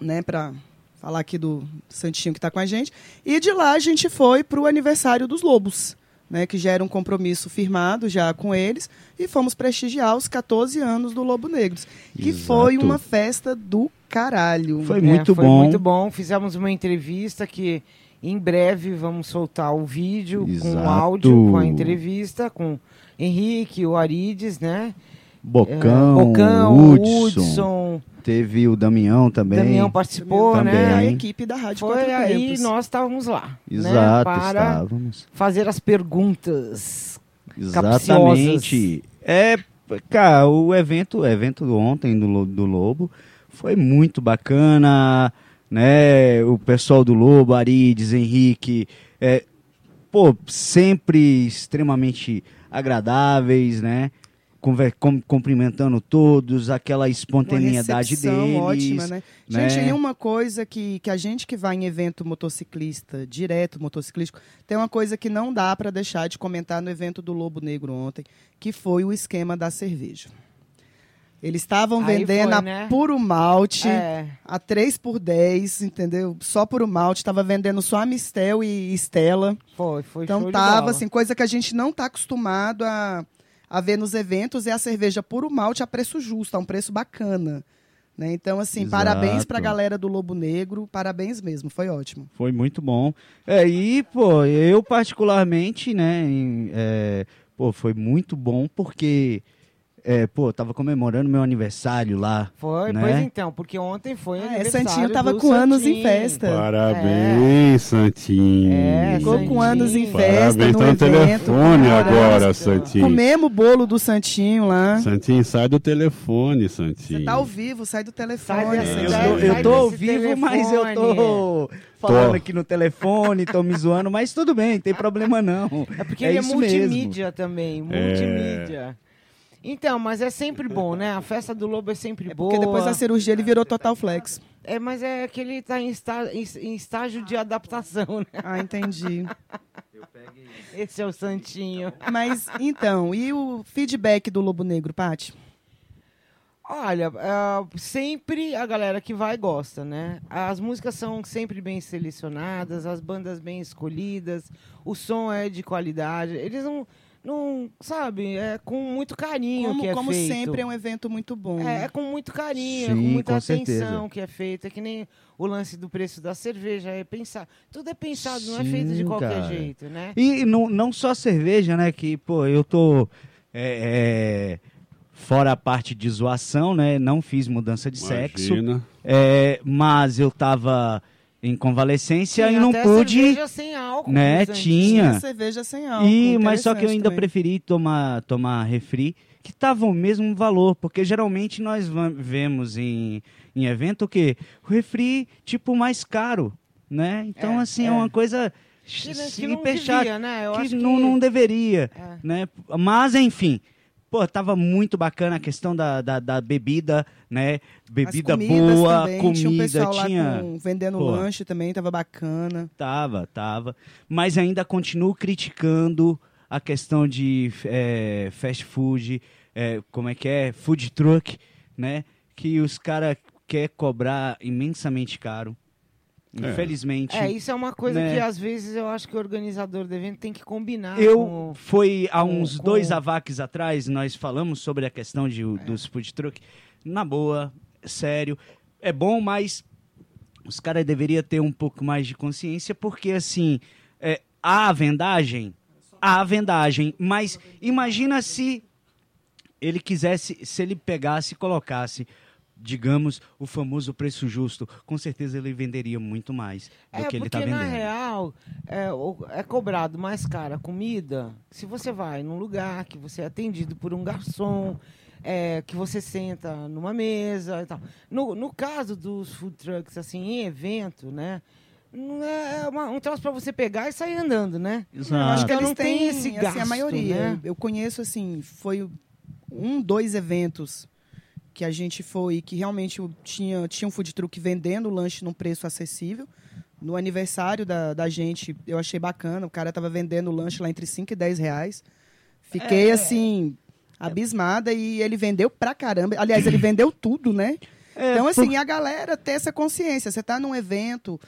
né, para falar aqui do Santinho que está com a gente. E de lá a gente foi para o aniversário dos Lobos, né, que já era um compromisso firmado já com eles, e fomos prestigiar os 14 anos do Lobo Negros, que Exato. foi uma festa do caralho. Foi É, muito foi bom. muito bom. Fizemos uma entrevista que em breve vamos soltar o vídeo com o Exato. áudio, com a entrevista, com Henrique, o Arides, né? Bocão, É, Bocão, Hudson, Hudson, teve o Damião também. Damião participou, Também. né? a equipe da Rádio Foi Quatro aí Tempos. nós estávamos lá, né? Exato, Para estávamos. fazer as perguntas. Exatamente. É, cara, o evento, o evento ontem do, do Lobo foi muito bacana, né? O pessoal do Lobo, Arides, Henrique, é, pô, sempre extremamente agradáveis, né? Conver- com- cumprimentando todos, aquela espontaneidade deles. ótima, né? né? Gente, e uma coisa que, que a gente que vai em evento motociclista, direto motociclístico, tem uma coisa que não dá para deixar de comentar no evento do Lobo Negro ontem, que foi o esquema da cerveja. Eles estavam vendendo foi, a né? puro malte É, a 3 por 10, entendeu? Só puro malte, estava vendendo só a Mistel e Estela. foi, foi show Então de tava bola. assim, coisa que a gente não tá acostumado a, a ver nos eventos é a cerveja puro malte a preço justo, a um preço bacana. Né? Então, assim, Exato. parabéns pra galera do Lobo Negro, parabéns mesmo, foi ótimo. Foi muito bom. É, e, pô, eu particularmente, né, em- é, pô, foi muito bom porque, é, pô, tava comemorando meu aniversário lá. Foi, né? pois então, porque ontem foi Ah, é, aniversário Santinho tava do com anos em Santinho. festa. Parabéns, Santinho. É, Ficou com anos em Santinho. festa, Parabéns, no tá no evento. telefone Caraca. agora, Santinho. Comemos o bolo do Santinho lá. Santinho, sai do telefone, Santinho. Você tá ao vivo, sai do telefone. Sai dessa- Eu, Santinho. sai- tô- eu tô ao vivo, mas eu tô telefone. falando Tô. aqui no telefone, tô me zoando, mas tudo bem, não tem problema não. É porque É ele é isso mesmo. multimídia também, multimídia. Então, mas é sempre bom, né? A festa do Lobo é sempre É boa. porque depois da cirurgia ele virou Total Flex. É, mas é que ele tá em, está- em- em estágio de adaptação, né? Ah, entendi. Esse é o Santinho. Mas, então, e o feedback do Lobo Negro, Paty? Olha, ah, sempre a galera que vai gosta, né? As músicas são sempre bem selecionadas, as bandas bem escolhidas, o som é de qualidade. Eles não, não sabe, é com muito carinho Como, que é como feito. sempre, é um evento muito bom. É, é com muito carinho, é Sim, com muita com atenção certeza. que é feito. É que nem o lance do preço da cerveja, é pensar. Tudo é pensado, não é feito de Sim, qualquer cara. jeito, né? E não, não só cerveja, né? Que, pô, eu tô. é, é, fora a parte de zoação, né? Não fiz mudança de sexo. Imagina. é, mas eu tava em convalescência Tinha e não pude. cerveja sem álcool, né, Santinho. tinha. Tinha cerveja sem álcool. E, mas só que eu ainda também. preferi tomar, tomar refri, que tava o mesmo valor, porque geralmente nós vemos em, em evento o quê? O refri, tipo, mais caro, né? Então, É, assim, é, é. uma coisa Que, que não hiper devia, né? Que acho não, que... não deveria, É. né? Mas, enfim, pô, tava muito bacana a questão da, da, da bebida, né? Bebida boa, também, tinha um comida, pessoal lá tinha... com- vendendo Pô. lanche também, tava bacana. Tava, tava. Mas ainda continuo criticando a questão de é, fast food, é, como é que é? Food truck, né? Que os caras querem cobrar imensamente caro. É. Infelizmente. É, isso é uma coisa né? que às vezes eu acho que o organizador do evento tem que combinar Eu com... foi há com- uns com- dois avaques atrás, nós falamos sobre a questão de, dos food truck. Na boa, sério, é bom, mas os caras deveriam ter um pouco mais de consciência, porque assim, é, há a vendagem, há a vendagem, mas imagina se ele quisesse, se ele pegasse e colocasse, digamos, o famoso preço justo, com certeza ele venderia muito mais do É, que ele porque está vendendo. na real é, é cobrado mais cara a comida se você vai num lugar que você é atendido por um garçom, é, que você senta numa mesa e tal. No, no caso dos food trucks, assim, em evento, né? Não é é uma- um troço pra você pegar e sair andando, né? Exato. Eu acho que Então eles não tem têm, esse assim, gasto, a maioria. né? Eu conheço, assim, foi um, dois eventos que a gente foi, que realmente tinha, tinha um food truck vendendo lanche num preço acessível. No aniversário da, da gente, eu achei bacana. O cara tava vendendo lanche lá entre 5 e 10 reais. Fiquei, É. assim, abismada e ele vendeu pra caramba. Aliás, ele vendeu tudo, né? É, então, por- assim, a galera ter essa consciência. Você tá num evento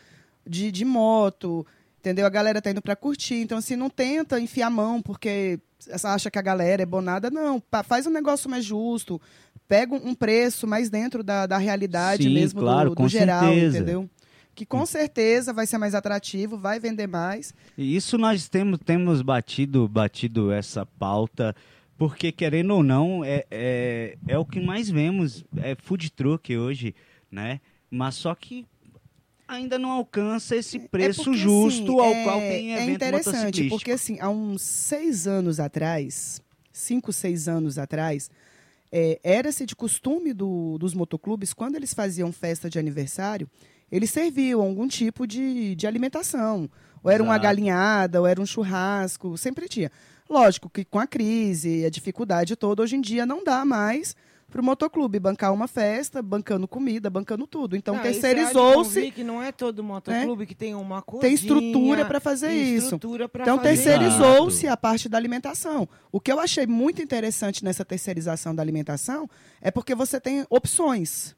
de, de moto, entendeu? A galera tá indo pra curtir. Então, assim, não tenta enfiar a mão porque acha que a galera é bonada. Não, faz um negócio mais justo. Pega um preço mais dentro da, da realidade Sim, mesmo claro, do, com do geral, certeza. entendeu? Que com certeza vai ser mais atrativo, vai vender mais. E Isso nós temos, temos batido, batido essa pauta, porque querendo ou não, é, é, é o que mais vemos, é food truck hoje, né? Mas só que ainda não alcança esse preço É porque, ao assim, qual é- tem É interessante, porque assim, há uns seis anos atrás, cinco, seis anos atrás, é, era-se de costume do- dos motoclubes, quando eles faziam festa de aniversário, eles serviam algum tipo de, de alimentação. Ou era uma Exato. galinhada, ou era um churrasco, sempre tinha. Lógico que com a crise, a dificuldade toda, hoje em dia não dá mais para o motoclube bancar uma festa, bancando comida, bancando tudo. Então terceirizou-se que não é todo motoclube que tem uma cozinha, tem estrutura para fazer tem isso. pra Então terceirizou-se a parte da alimentação. O que eu achei muito interessante nessa terceirização da alimentação é porque você tem opções.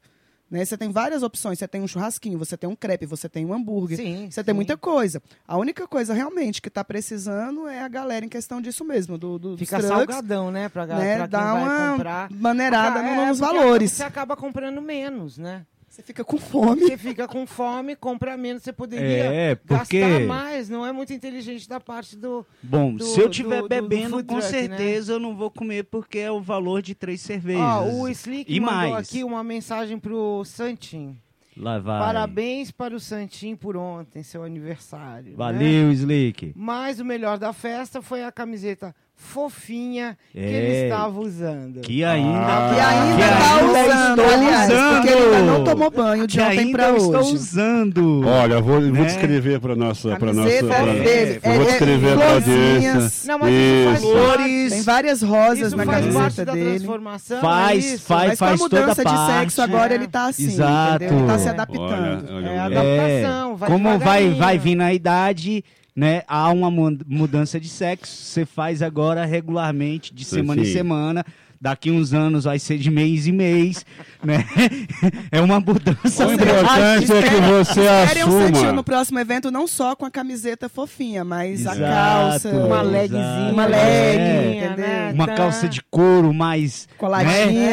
Né? Você tem várias opções. Você tem um churrasquinho, você tem um crepe, você tem um hambúrguer. Sim, Você tem sim. muita coisa. A única coisa realmente que está precisando é a galera em questão disso mesmo, do, do, Fica trucks, salgadão, né? Pra, ga- né? pra quem Dá vai uma comprar. maneirada Ah, é, nos valores. Você acaba comprando menos, né? Você fica com fome. Você fica com fome, compra menos. Você poderia É, porque- gastar mais. Não é muito inteligente da parte do... Bom, do- se eu estiver do- do bebendo, com truck, né? certeza eu não vou comer porque é o valor de três cervejas. Ó, o Slick E mandou mais. aqui uma mensagem pro Santim. Lá vai. Parabéns para o Santim por ontem, seu aniversário. né? Valeu, Slick. Mas o melhor da festa foi a camiseta fofinha que É. ele estava usando. Que ainda, Que ainda que está ainda usando, estou aliás, usando. porque ele ainda não tomou banho de que ontem para estou hoje. usando. Olha, vou, vou Né? descrever para nossa, para nossa, Camiseta pra- vou É, é, descrever para audiência. Não, mas isso faz Isso. Flores. Tem várias rosas Isso na faz parte camiseta da dele. transformação. Faz, é isso? faz. Mas com a toda mudança de parte. sexo agora É. ele tá assim, Exato. entendeu? Ele tá se É. adaptando. Olha, olha, É, olha. adaptação, vai como vai, vai vir na idade, né? Há uma mu- mudança de sexo. Você faz agora regularmente, de Sim, semana em sim. semana. Daqui uns anos vai ser de mês em mês, né? (laughs) É uma mudança. O importante é que você um santinho assuma. no próximo evento, não só com a camiseta fofinha, mas a Exato, calça, Uma Exato. legzinha. Uma leg, É. entendeu? uma calça de couro mais Coladinha.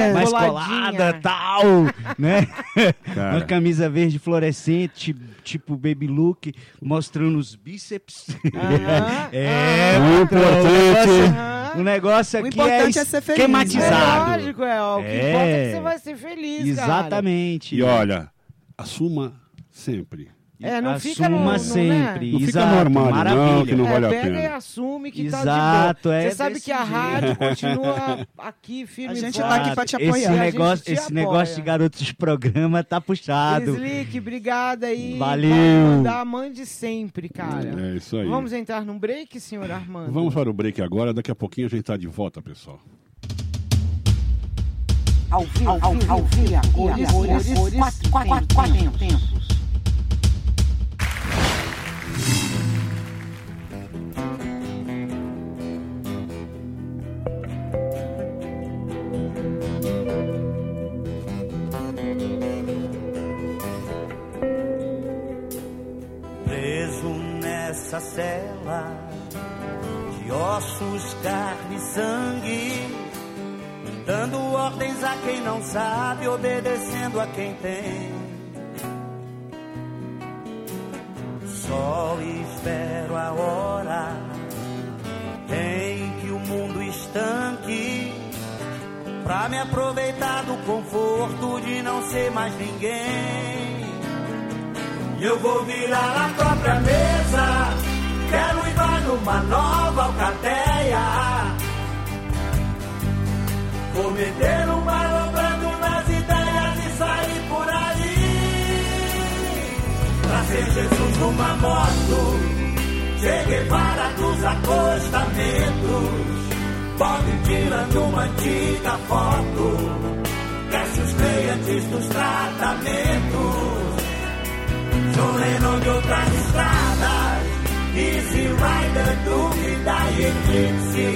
né? mais Coladinha. colada tal né Cara. uma camisa verde fluorescente tipo baby look mostrando os bíceps Aham, (laughs) é O patrão, importante- aham. o negócio aqui é é ser feliz, É esquematizado lógico, é. O que É. importa é que você vai ser feliz, cara. exatamente E olha, assuma sempre. É, não Assuma fica no- no- né? sempre Não fica exato, no armário, não, maravilha que não É, vale a pega pena. e assume que tá Exato, de boa. é Você sabe que a rádio continua aqui firme A e gente forte. tá aqui pra te esse apoiar. A gente negócio te esse apoia. negócio de garotos de programa tá puxado Slick, obrigada aí. Valeu. Mandar, mande sempre, cara. É isso aí. Vamos entrar num break, senhor Armando? Vamos para o break agora, daqui a pouquinho a gente tá de volta, pessoal. Ao vivo, ao vivo, ao vivo, a cores, cores, cores, quatro, quatro, quatro tempos. Nessa cela de ossos, carne e sangue, dando ordens a quem não sabe, obedecendo a quem tem. Só espero a hora em que o mundo estanque pra me aproveitar do conforto de não ser mais ninguém. Eu vou virar a própria mesa, quero ir numa nova alcateia. Vou meter um malobrando nas ideias e sair por aí. Pra ser Jesus numa moto, cheguei para dos acostamentos. Bob Dylan numa antiga foto, Cassius Clay antes dos tratamentos. John Lennon de outras estradas, Easy Rider, dúvida e eclipse.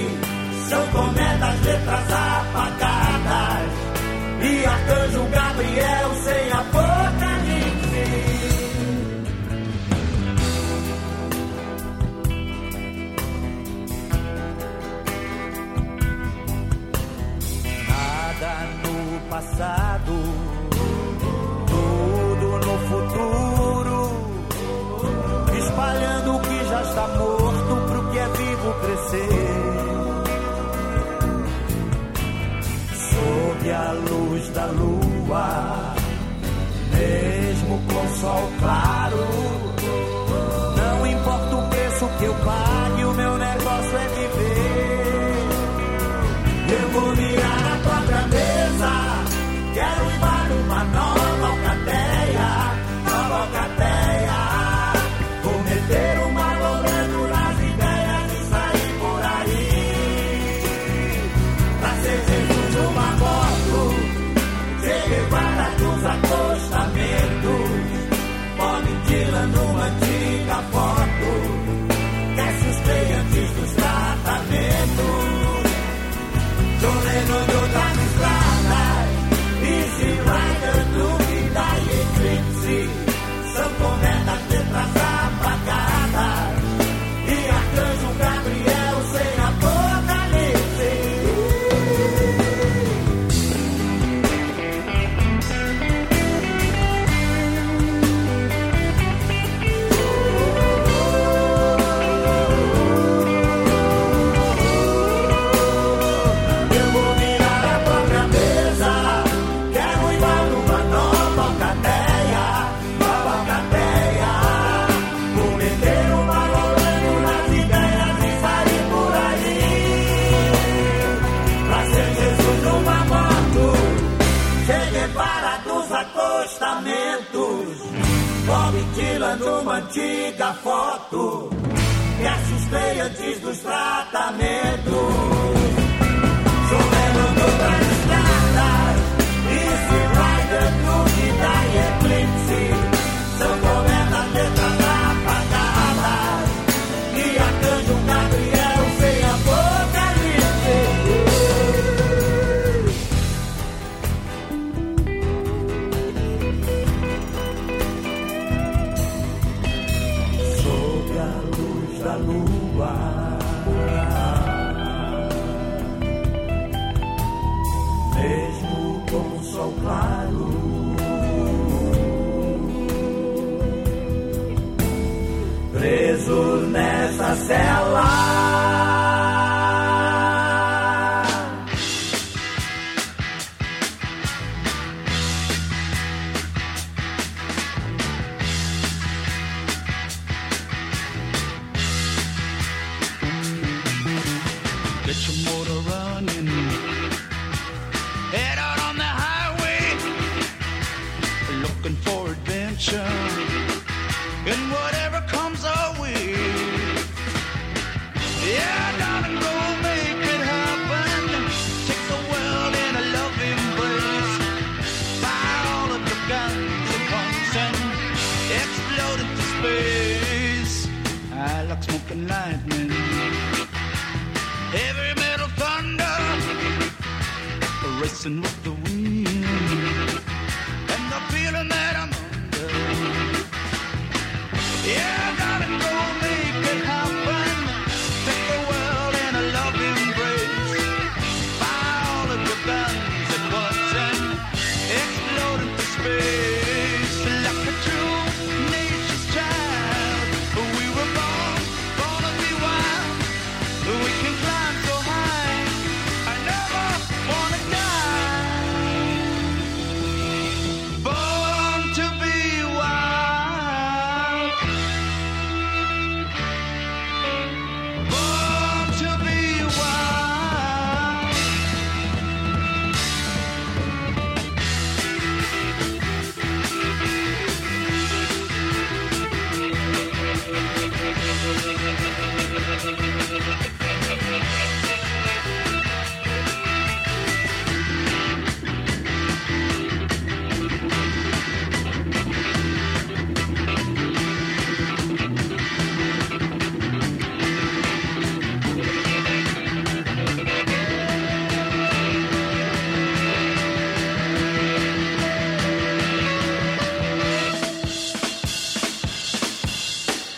São Tomé das letras apagadas e Arcanjo Gabriel está morto pro que é vivo crescer. Sob a luz da lua, mesmo com sol claro, antiga foto. Me assustei antes dos tratamentos. Lua.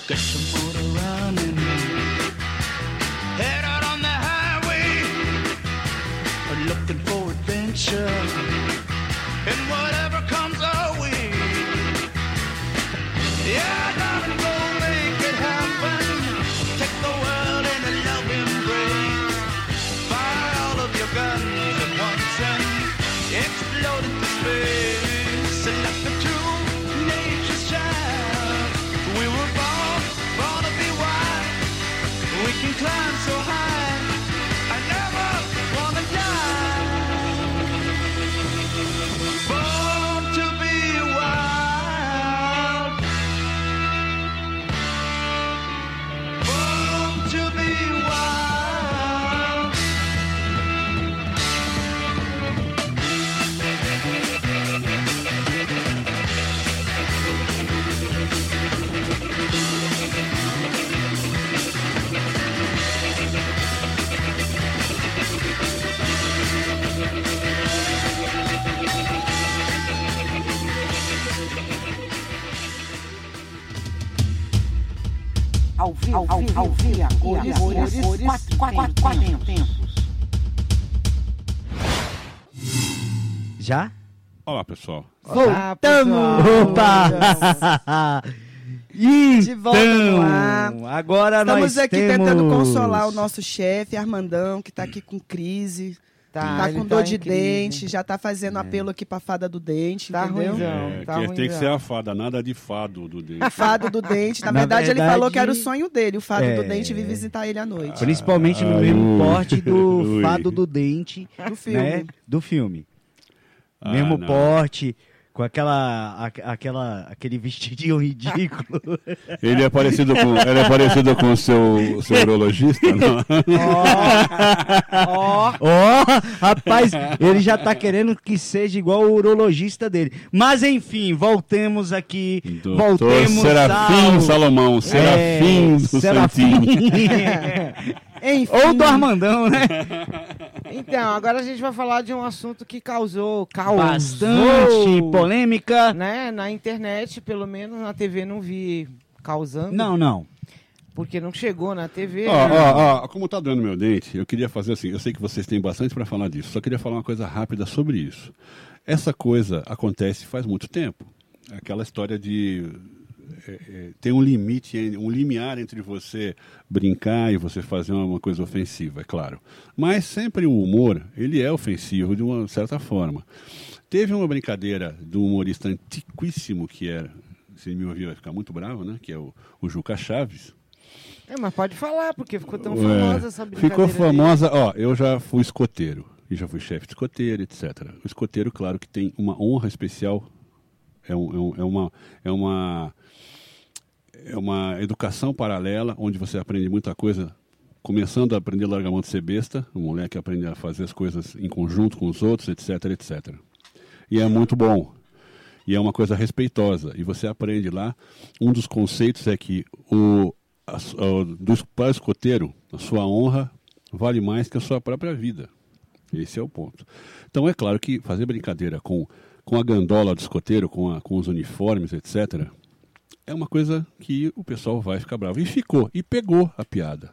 干什么？Pessoal. Voltamos! Opa! (laughs) De volta no ar. Então, agora Estamos nós aqui temos... tentando consolar o nosso chefe, Armandão, que tá aqui com crise. Tá, ele com dor tá de dente, já tá fazendo apelo aqui pra fada do dente, Tá entendeu? ruimzão. É, Não, que tá tem que ser a fada, nada de fado do dente. Fado do dente. Na, Na verdade, ele falou que era o verdade, sonho dele, o fado é. do dente, vir visitar ele à noite. Principalmente no Ai, mesmo porte do (laughs) Ui. fado do dente, Do filme. né? Do filme. Ah, mesmo não. porte, com aquela, a- aquela, aquele vestidinho ridículo. (laughs) Ele é parecido com, ele é parecido com o seu, seu urologista, não? Ó, (laughs) Ó, rapaz, ele já tá querendo que seja igual o urologista dele. Mas enfim, voltemos aqui. Doutor voltemos Serafim ao... Salomão, Serafim É, do Serafim. (laughs) Enfim, Ou do Armandão, né? (laughs) então, agora a gente vai falar de um assunto que causou caos. Bastante polêmica. Né? Na internet, pelo menos na TV não vi causando. Não, não. Porque não chegou na TV. Ó, né? ó, ó, como tá doendo meu dente, eu queria fazer assim, eu sei que vocês têm bastante para falar disso, só queria falar uma coisa rápida sobre isso. Essa coisa acontece faz muito tempo. Aquela história de é, é, tem um limite, um limiar entre você brincar e você fazer uma, coisa ofensiva, é claro. Mas sempre o humor, ele é ofensivo de uma certa forma. Teve uma brincadeira de um humorista antiquíssimo que era, se me ouvir vai ficar muito bravo, né? Que é o, o Juca Chaves. É, mas pode falar, porque ficou tão É, famosa essa brincadeira. Ficou famosa, ó, eu já fui escoteiro, e já fui chefe de escoteiro, etc. O escoteiro, claro que tem uma honra especial, é, um- é um- é uma, é, uma, é uma educação paralela, onde você aprende muita coisa, começando a aprender a a mão de ser besta, o moleque aprende a fazer as coisas em conjunto com os outros, etc, etc. E é muito bom. E é uma coisa respeitosa. E você aprende lá. Um dos conceitos é que o, a, o- do, para o escoteiro, a sua honra vale mais que a sua própria vida. Esse é o ponto. Então é claro que fazer brincadeira com, com a gandola do escoteiro, com, a, com os uniformes, etc., é uma coisa que o pessoal vai ficar bravo. E ficou, e pegou a piada.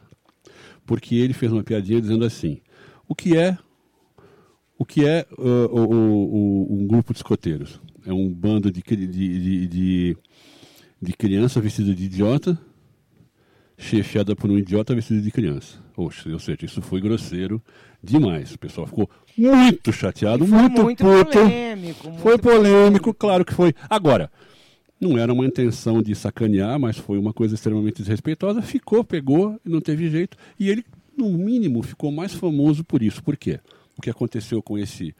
Porque ele fez uma piadinha dizendo assim: o que é o que é uh, o, o- um grupo de escoteiros? É um bando de, de, de, de, de criança vestida de idiota, chefiada por um idiota vestido de criança. Oxe, ou seja, isso foi grosseiro demais. O pessoal ficou muito chateado, muito, muito puto. polêmico. muito Foi polêmico, claro que foi. Agora, não era uma intenção de sacanear, mas foi uma coisa extremamente desrespeitosa. Ficou, pegou, e não teve jeito. E ele, no mínimo, ficou mais famoso por isso. Por quê? O que aconteceu com esse,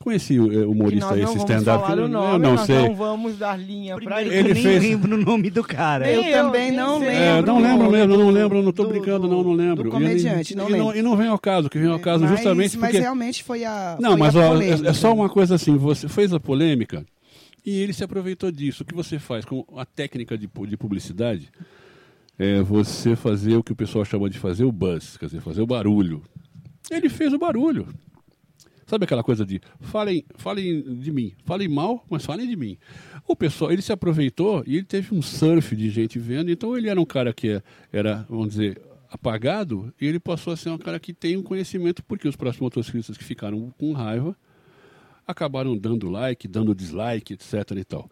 com esse eh, humorista, não esse stand-up? falar que o eu nome, não nós sei. não vamos dar linha pra Primeiro ele. Ele eu nem fez- lembro o nome do cara. Eu Nem também não lembro. É, não lembro mesmo, não lembro, não estou do- brincando, do- não, não lembro. do E- comediante, e, não e lembro. E não vem ao caso, que vem ao caso mas, justamente mas porque... realmente foi a. Não, foi mas a ó, é, é só uma coisa assim, você fez a polêmica e ele se aproveitou disso. O que você faz com a técnica de, de publicidade é você fazer o que o pessoal chama de fazer o buzz, quer dizer, fazer o barulho. Ele fez o barulho. Sabe aquela coisa de falem, falem de mim, falem mal, mas falem de mim. O pessoal, ele se aproveitou e ele teve um surf de gente vendo, então ele era um cara que é- era, vamos dizer, apagado, e ele passou a ser um cara que tem um conhecimento, porque os próximos motociclistas que ficaram com raiva acabaram dando like, dando dislike, etc e tal.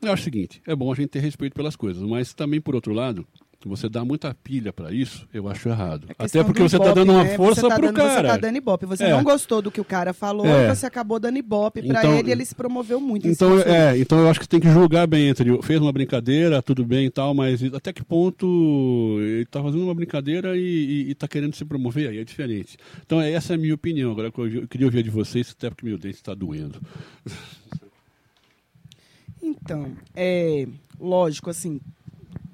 Acho o seguinte, é bom a gente ter respeito pelas coisas, mas também, por outro lado, você dá muita pilha para isso, eu acho errado. É Até porque você está ibope, dando uma né? força você tá pro dando, cara. Você tá dando ibope. Você É. não gostou do que o cara falou É. você acabou dando ibope pra Então- ele e ele se promoveu muito. Então, é, então eu acho que tem que julgar bem entre fez uma brincadeira, tudo bem e tal, mas até que ponto ele está fazendo uma brincadeira e está querendo se promover, aí é diferente. Então essa é a minha opinião. Agora eu eu queria ouvir de vocês, até porque meu dente está doendo. Então, é lógico, assim,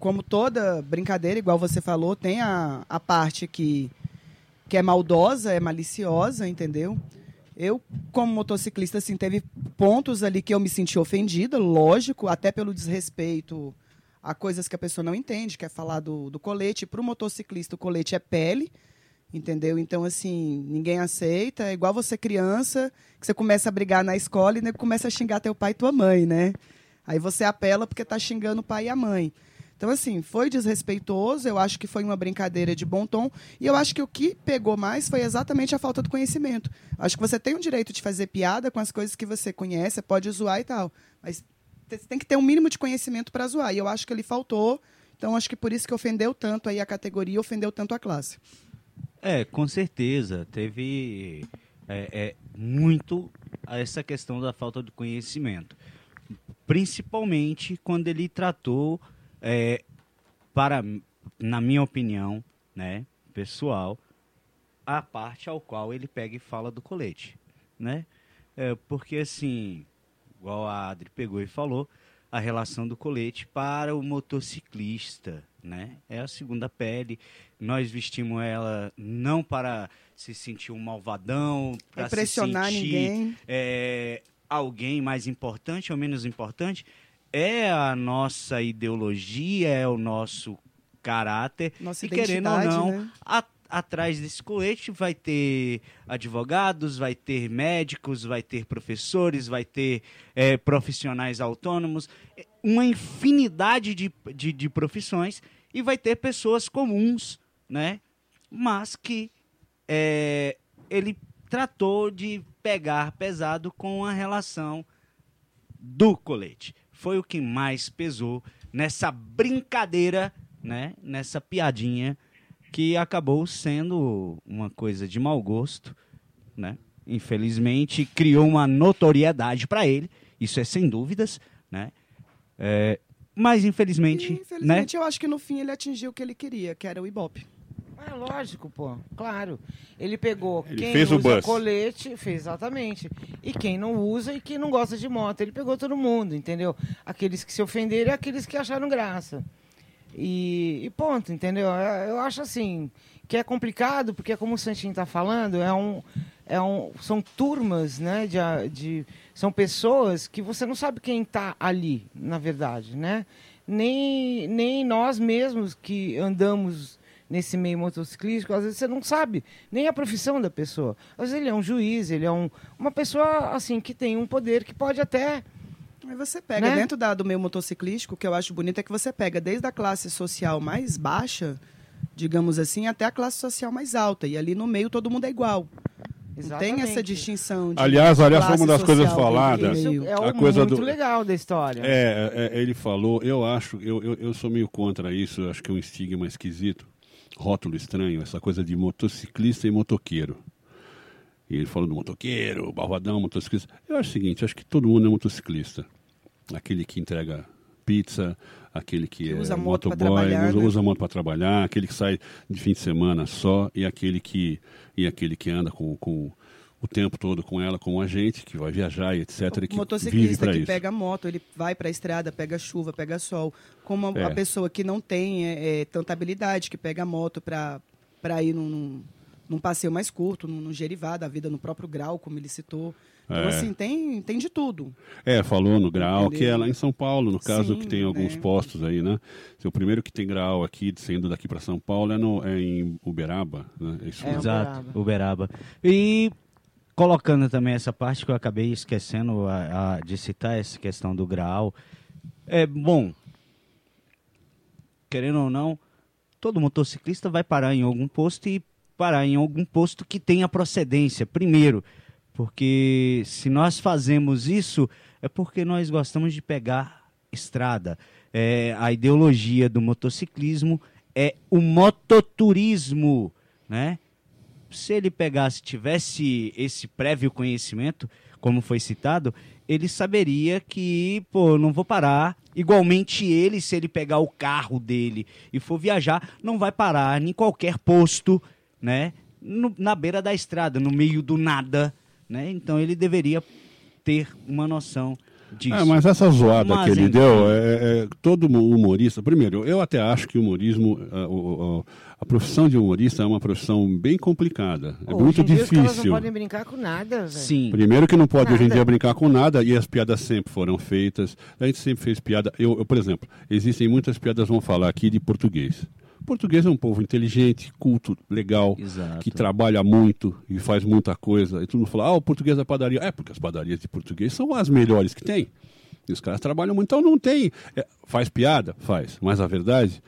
como toda brincadeira, igual você falou, tem a, a parte que, que é maldosa, é maliciosa, entendeu? Eu, como motociclista, assim, teve pontos ali que eu me senti ofendida, lógico, até pelo desrespeito a coisas que a pessoa não entende, que é falar do, do colete. Para o motociclista, o colete é pele, entendeu? Então, assim, ninguém aceita. É igual você criança, que você começa a brigar na escola e nego começa a xingar teu pai e tua mãe, né? Aí você apela porque tá xingando o pai e a mãe. Então, assim, foi desrespeitoso, eu acho que foi uma brincadeira de bom tom, e eu acho que o que pegou mais foi exatamente a falta do conhecimento. Acho que você tem o direito de fazer piada com as coisas que você conhece, pode zoar e tal, mas você tem que ter um mínimo de conhecimento para zoar, e eu acho que ele faltou, então acho que por isso que ofendeu tanto aí a categoria, ofendeu tanto a classe. É, com certeza. Teve é, é, muito essa questão da falta de conhecimento. Principalmente quando ele tratou, é, para, na minha opinião, né, pessoal, a parte ao qual ele pega e fala do colete, né? É, porque assim, igual a Adri pegou e falou, a relação do colete para o motociclista, né? É a segunda pele. Nós vestimos ela não para se sentir um malvadão, para se sentir ninguém. é, alguém mais importante ou menos importante. É a nossa ideologia, é o nosso caráter. Nossa e querendo ou não, né? a- atrás desse colete vai ter advogados, vai ter médicos, vai ter professores, vai ter eh, profissionais autônomos, eh, uma infinidade de, de, de profissões e vai ter pessoas comuns, né? Mas que eh, ele tratou de pegar pesado com a relação do colete. Foi o que mais pesou nessa brincadeira, né? Nessa piadinha que acabou sendo uma coisa de mau gosto, né? Infelizmente criou uma notoriedade para ele, isso é sem dúvidas, né? É, mas infelizmente, E, né? infelizmente, eu acho que no fim ele atingiu o que ele queria, que era o Ibope. É lógico, pô. Claro. Ele pegou Ele quem fez o usa bus. colete, fez exatamente. E quem não usa e quem não gosta de moto. Ele pegou todo mundo, entendeu? Aqueles que se ofenderam e aqueles que acharam graça. E, e ponto, entendeu? Eu, acho assim que é complicado, porque como o Santinho está falando, é um, é um, são turmas, né? De, de, são pessoas que você não sabe quem está ali, na verdade, né? Nem, nem nós mesmos que andamos nesse meio motociclístico, às vezes você não sabe nem a profissão da pessoa. Às vezes ele é um juiz, ele é um, uma pessoa assim que tem um poder que pode até Aí você pega, Né? dentro da- do meio motociclístico, o que eu acho bonito é que você pega desde a classe social mais baixa, digamos assim, até a classe social mais alta. E ali no meio todo mundo é igual. Não tem essa Exatamente. distinção de Aliás, aliás, foi uma das coisas faladas. Isso é o A coisa muito do- legal da história. É, é, ele falou, eu acho, eu, eu, eu sou meio contra isso, acho que é um estigma esquisito, rótulo estranho, essa coisa de motociclista e motoqueiro. E ele falou do motoqueiro, balvadão, motociclista. Eu acho o seguinte, acho que todo mundo é motociclista. Aquele que entrega pizza, aquele que, Que é usa motoboy, usa, né? usa moto para trabalhar, aquele que sai de fim de semana só e aquele que, e aquele que anda com, com o tempo todo com ela, com a gente, que vai viajar e etc. O motociclista que isso. pega moto, ele vai para a estrada, pega chuva, pega sol. Como a, É. a pessoa que não tem é, é, tanta habilidade, que pega moto para ir num, num, num passeio mais curto, num, num gerivá da vida, no próprio grau, como ele citou. Então, É. assim, tem, tem de tudo. É, falou no grau, que é Entendeu? lá em São Paulo, no caso, Sim, que tem alguns né? postos aí, né? O primeiro que tem grau aqui, saindo daqui para São Paulo, é, no, é em Uberaba, né? É isso É. Exato, Uberaba. E colocando também essa parte que eu acabei esquecendo a- a- de citar, essa questão do grau. É bom, querendo ou não, todo motociclista vai parar em algum posto e parar em algum posto que tenha procedência, primeiro. Porque se nós fazemos isso, é porque nós gostamos de pegar estrada. É, a ideologia do motociclismo é o mototurismo, né? Se ele pegasse, tivesse esse prévio conhecimento, como foi citado, ele saberia que, pô, não vou parar. Igualmente ele, se ele pegar o carro dele e for viajar, não vai parar em qualquer posto, né? No- na beira da estrada, no meio do nada, né? Então ele deveria ter uma noção disso. É, mas essa zoada Mas, que ele enfim. deu, é, é- todo humorista. Primeiro, eu até acho que o humorismo, a, o- a profissão de humorista é uma profissão bem complicada. É Hoje muito em dia os caras não difícil. podem brincar com nada, velho. Sim. Primeiro que não pode hoje em Nada. dia brincar com nada e as piadas sempre foram feitas. A gente sempre fez piada. Eu, eu, por exemplo, existem muitas piadas, vamos falar aqui, de português. Português é um povo inteligente, culto, legal, Exato. que trabalha muito e faz muita coisa. E todo mundo fala, ah, o português da padaria. É, porque as padarias de português são as melhores que tem. E os caras trabalham muito, então não tem. é, faz piada? Faz. Mas a verdade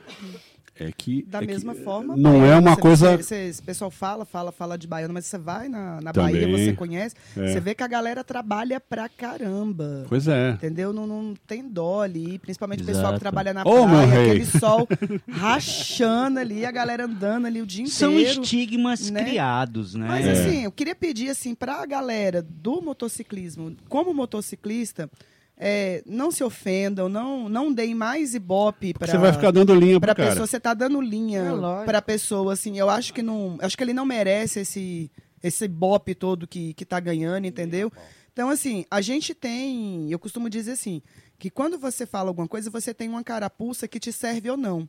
é que. Da é que mesma forma. Não é uma você- coisa. você- você- Esse pessoal fala, fala, fala de baiano, mas você vai na, na Também. Bahia, você conhece, É. você vê que a galera trabalha pra caramba. Pois é. Entendeu? Não, não tem dó ali, principalmente o pessoal Exato. que trabalha na meu praia, aquele sol (laughs) rachando ali, a galera andando ali o dia São inteiro. estigmas né? criados, né? Mas É. assim, eu queria pedir assim pra galera do motociclismo, como motociclista, é, não se ofendam, não não deem mais ibope para Você vai ficar dando linha cara. pessoa, você tá dando linha É pra pessoa, assim, eu acho que não, acho que ele não merece esse esse bope todo que, que tá ganhando, entendeu? Então, assim, a gente tem, eu costumo dizer assim, que quando você fala alguma coisa, você tem uma carapuça que te serve ou não.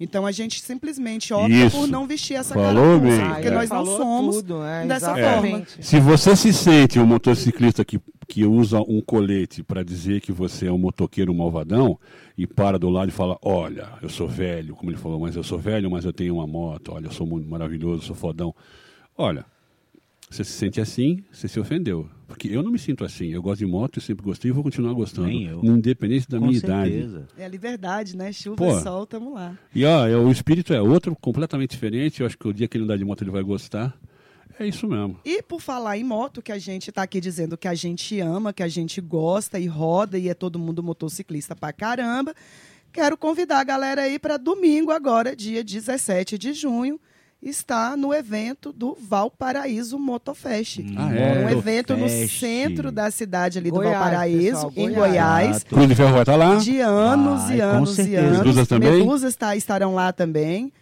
Então a gente simplesmente opta Isso. por não vestir essa Falou carapuça, bem, porque é. nós não Falou somos tudo, é, dessa exatamente. forma. Se você se sente um motociclista que, que usa um colete para dizer que você é um motoqueiro malvadão e para do lado e fala: Olha, eu sou velho, como ele falou, mas eu sou velho, mas eu tenho uma moto, olha, eu sou muito maravilhoso, sou fodão. Olha, você se sente assim, você se ofendeu. Porque eu não me sinto assim. Eu gosto de moto, eu sempre gostei e vou continuar gostando. Nem eu. Independente da Com minha idade. certeza. É a liberdade, né? Chuva Pô. e sol, tamo lá. E ó, é, o espírito é outro, completamente diferente. Eu acho que o dia que ele andar de moto ele vai gostar. É isso mesmo. E por falar em moto, que a gente tá aqui dizendo que a gente ama, que a gente gosta e roda e é todo mundo motociclista pra caramba, quero convidar a galera aí para domingo agora, dia 17 de junho, está no evento do Valparaíso Motofest. Ah, é? um evento no centro da cidade ali do Goiás, Valparaíso, pessoal, em Goiás. Cruz de Ferro vai estar lá. De anos Vai, e com anos e anos. Medusas também? Medusas tá- estarão lá também.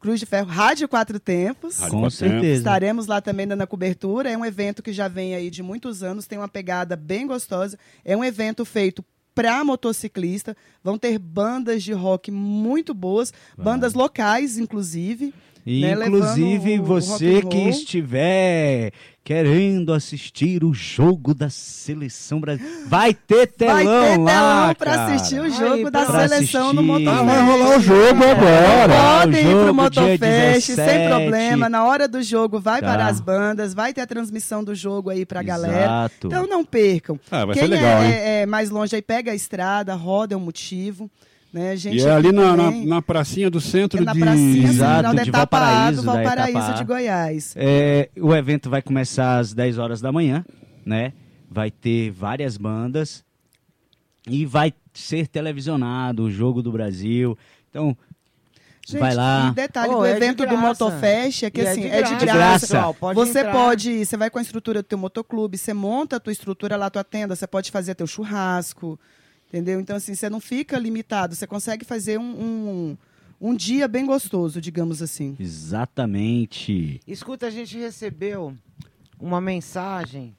Cruz de Ferro, Rádio Quatro Tempos. Rádio Com certeza. Estaremos lá também dando a cobertura. É um evento que já vem aí de muitos anos, tem uma pegada bem gostosa. É um evento feito para motociclista. Vão ter bandas de rock muito boas, bandas locais, inclusive. E, né, inclusive, você que estiver querendo assistir o jogo da seleção brasileira, vai ter telão Vai ter lá, telão para cara. assistir o jogo Aí, da pra seleção no assistir. Motofest. Ah, vai rolar o jogo É, agora. Podem o ir pro Motofest sem 17. problema. Na hora do jogo vai Tá. para as bandas, vai ter a transmissão do jogo aí pra galera. Exato. Então não percam. Ah, vai Quem ser legal, é, hein? é mais longe aí pega a estrada, roda é um motivo. Né? A gente E é ali na, na, na pracinha do centro é na de. pracinha Exato, de Etapa A Valparaíso, do da Valparaíso A. de Goiás. É, o evento vai começar às 10 horas da manhã, né? Vai ter várias bandas e vai ser televisionado o jogo do Brasil. Então, Gente, vai lá. E detalhe Oh, do é de evento do graça. Motofest é que E é assim, de é de graça, graça. pessoal, pode você entrar. pode, você vai com a estrutura do teu motoclube, você monta a tua estrutura lá, tua tenda, você pode fazer teu churrasco, entendeu? Então assim, você não fica limitado, você consegue fazer um, um, um dia bem gostoso, digamos assim. Exatamente. Escuta, a gente recebeu uma mensagem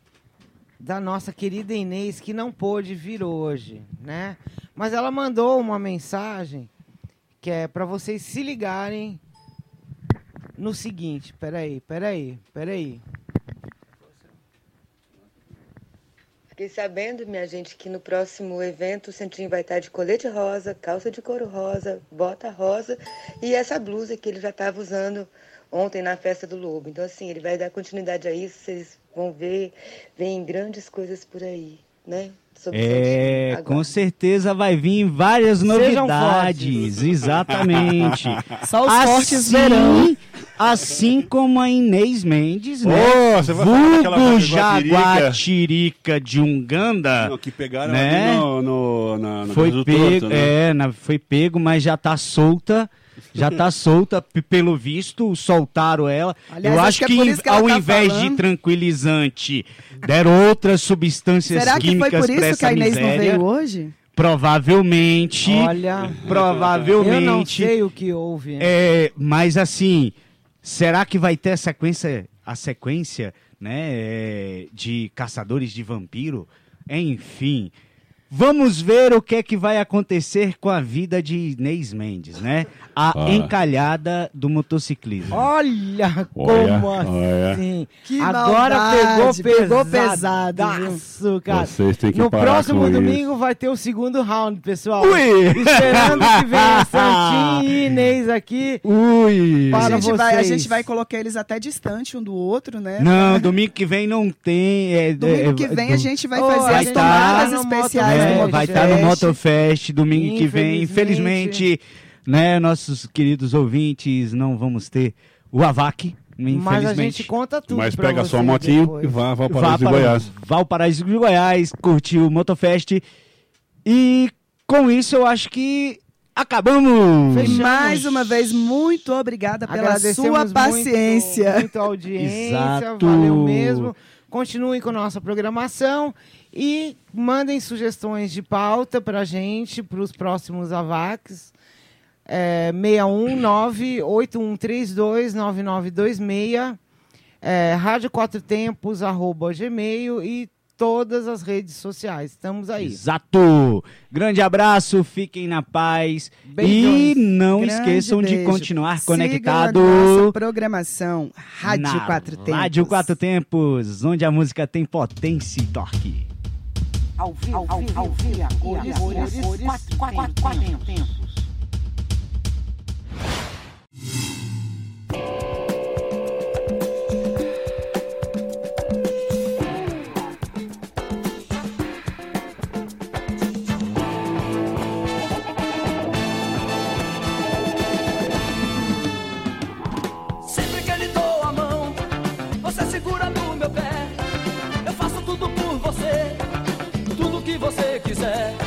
da nossa querida Inês que não pôde vir hoje, né? Mas ela mandou uma mensagem que é para vocês se ligarem no seguinte, peraí, peraí, peraí. Fiquei sabendo, minha gente, que no próximo evento o Centrinho vai estar de colete rosa, calça de couro rosa, bota rosa e essa blusa que ele já estava usando ontem na festa do Lobo. Então, assim, ele vai dar continuidade a isso, vocês vão ver, vem grandes coisas por aí, né? É, com certeza vai vir várias Sejam novidades. Exatamente. (laughs) Só os fortes verão. assim, assim como a Inês Mendes, né? Ô, você Vulgo jaguatirica. De Unganda. Não, que pegaram né? ali no, no, na, no foi pego, torto, né? é, na- foi pego, mas já tá solta, Já tá solta, pelo visto, soltaram ela. Aliás, Eu acho acho que é que, que ao tá invés falando. de tranquilizante, deram outras substâncias Será que foi químicas por isso que essa a Inês miséria. não veio hoje? Provavelmente. Olha, provavelmente. eu não sei o que houve. É, mas assim, será que vai ter a sequência, a sequência, né, é, de caçadores de vampiro? Enfim, vamos ver o que é que vai acontecer com a vida de Inês Mendes, né? A Ah. encalhada do motociclismo. Olha Olha, como olha. assim. Que Agora maldade, pegou, pegou pesado, pesado, cara. Vocês têm que No parar próximo com domingo isso. vai ter o segundo round, pessoal. Ui! Esperando que venha (laughs) Santinho e Inês aqui. Ui! Para a, gente vai, a vocês. gente vai colocar eles até distante um do outro, né? Não, domingo que vem não tem. é, Domingo é, que vem do- a gente vai Oh, fazer a as gente tomadas tá especiais É, vai estar no Motofest domingo que vem. Infelizmente. Né, nossos queridos ouvintes, não vamos ter o AVAC, infelizmente. Mas a gente conta tudo. Mas pega sua motinho depois. e vá, vá para Vá os de para Goiás. Valparaíso de Goiás, curtir o Motofest. E com isso eu acho que acabamos. E Fechamos. mais uma vez, muito obrigada pela sua muito- paciência. Muito, audiência, Exato. valeu mesmo. Continuem com nossa programação e mandem sugestões de pauta pra gente, para os próximos AVACs. É, 619-8132-9926, é, Rádio Quatro Tempos, arroba gmail e todas as redes sociais. Estamos aí. Exato! Grande abraço, fiquem na paz. Beijões. E não Grande esqueçam de beijo. continuar Siga conectado. a nossa programação Rádio na Quatro Tempos. Rádio Quatro Tempos, onde a música tem potência e torque. Ao vivo, ao vivo, ao vivo, cores, cores, cores, quatro, quatro, quatro tempos. Sempre você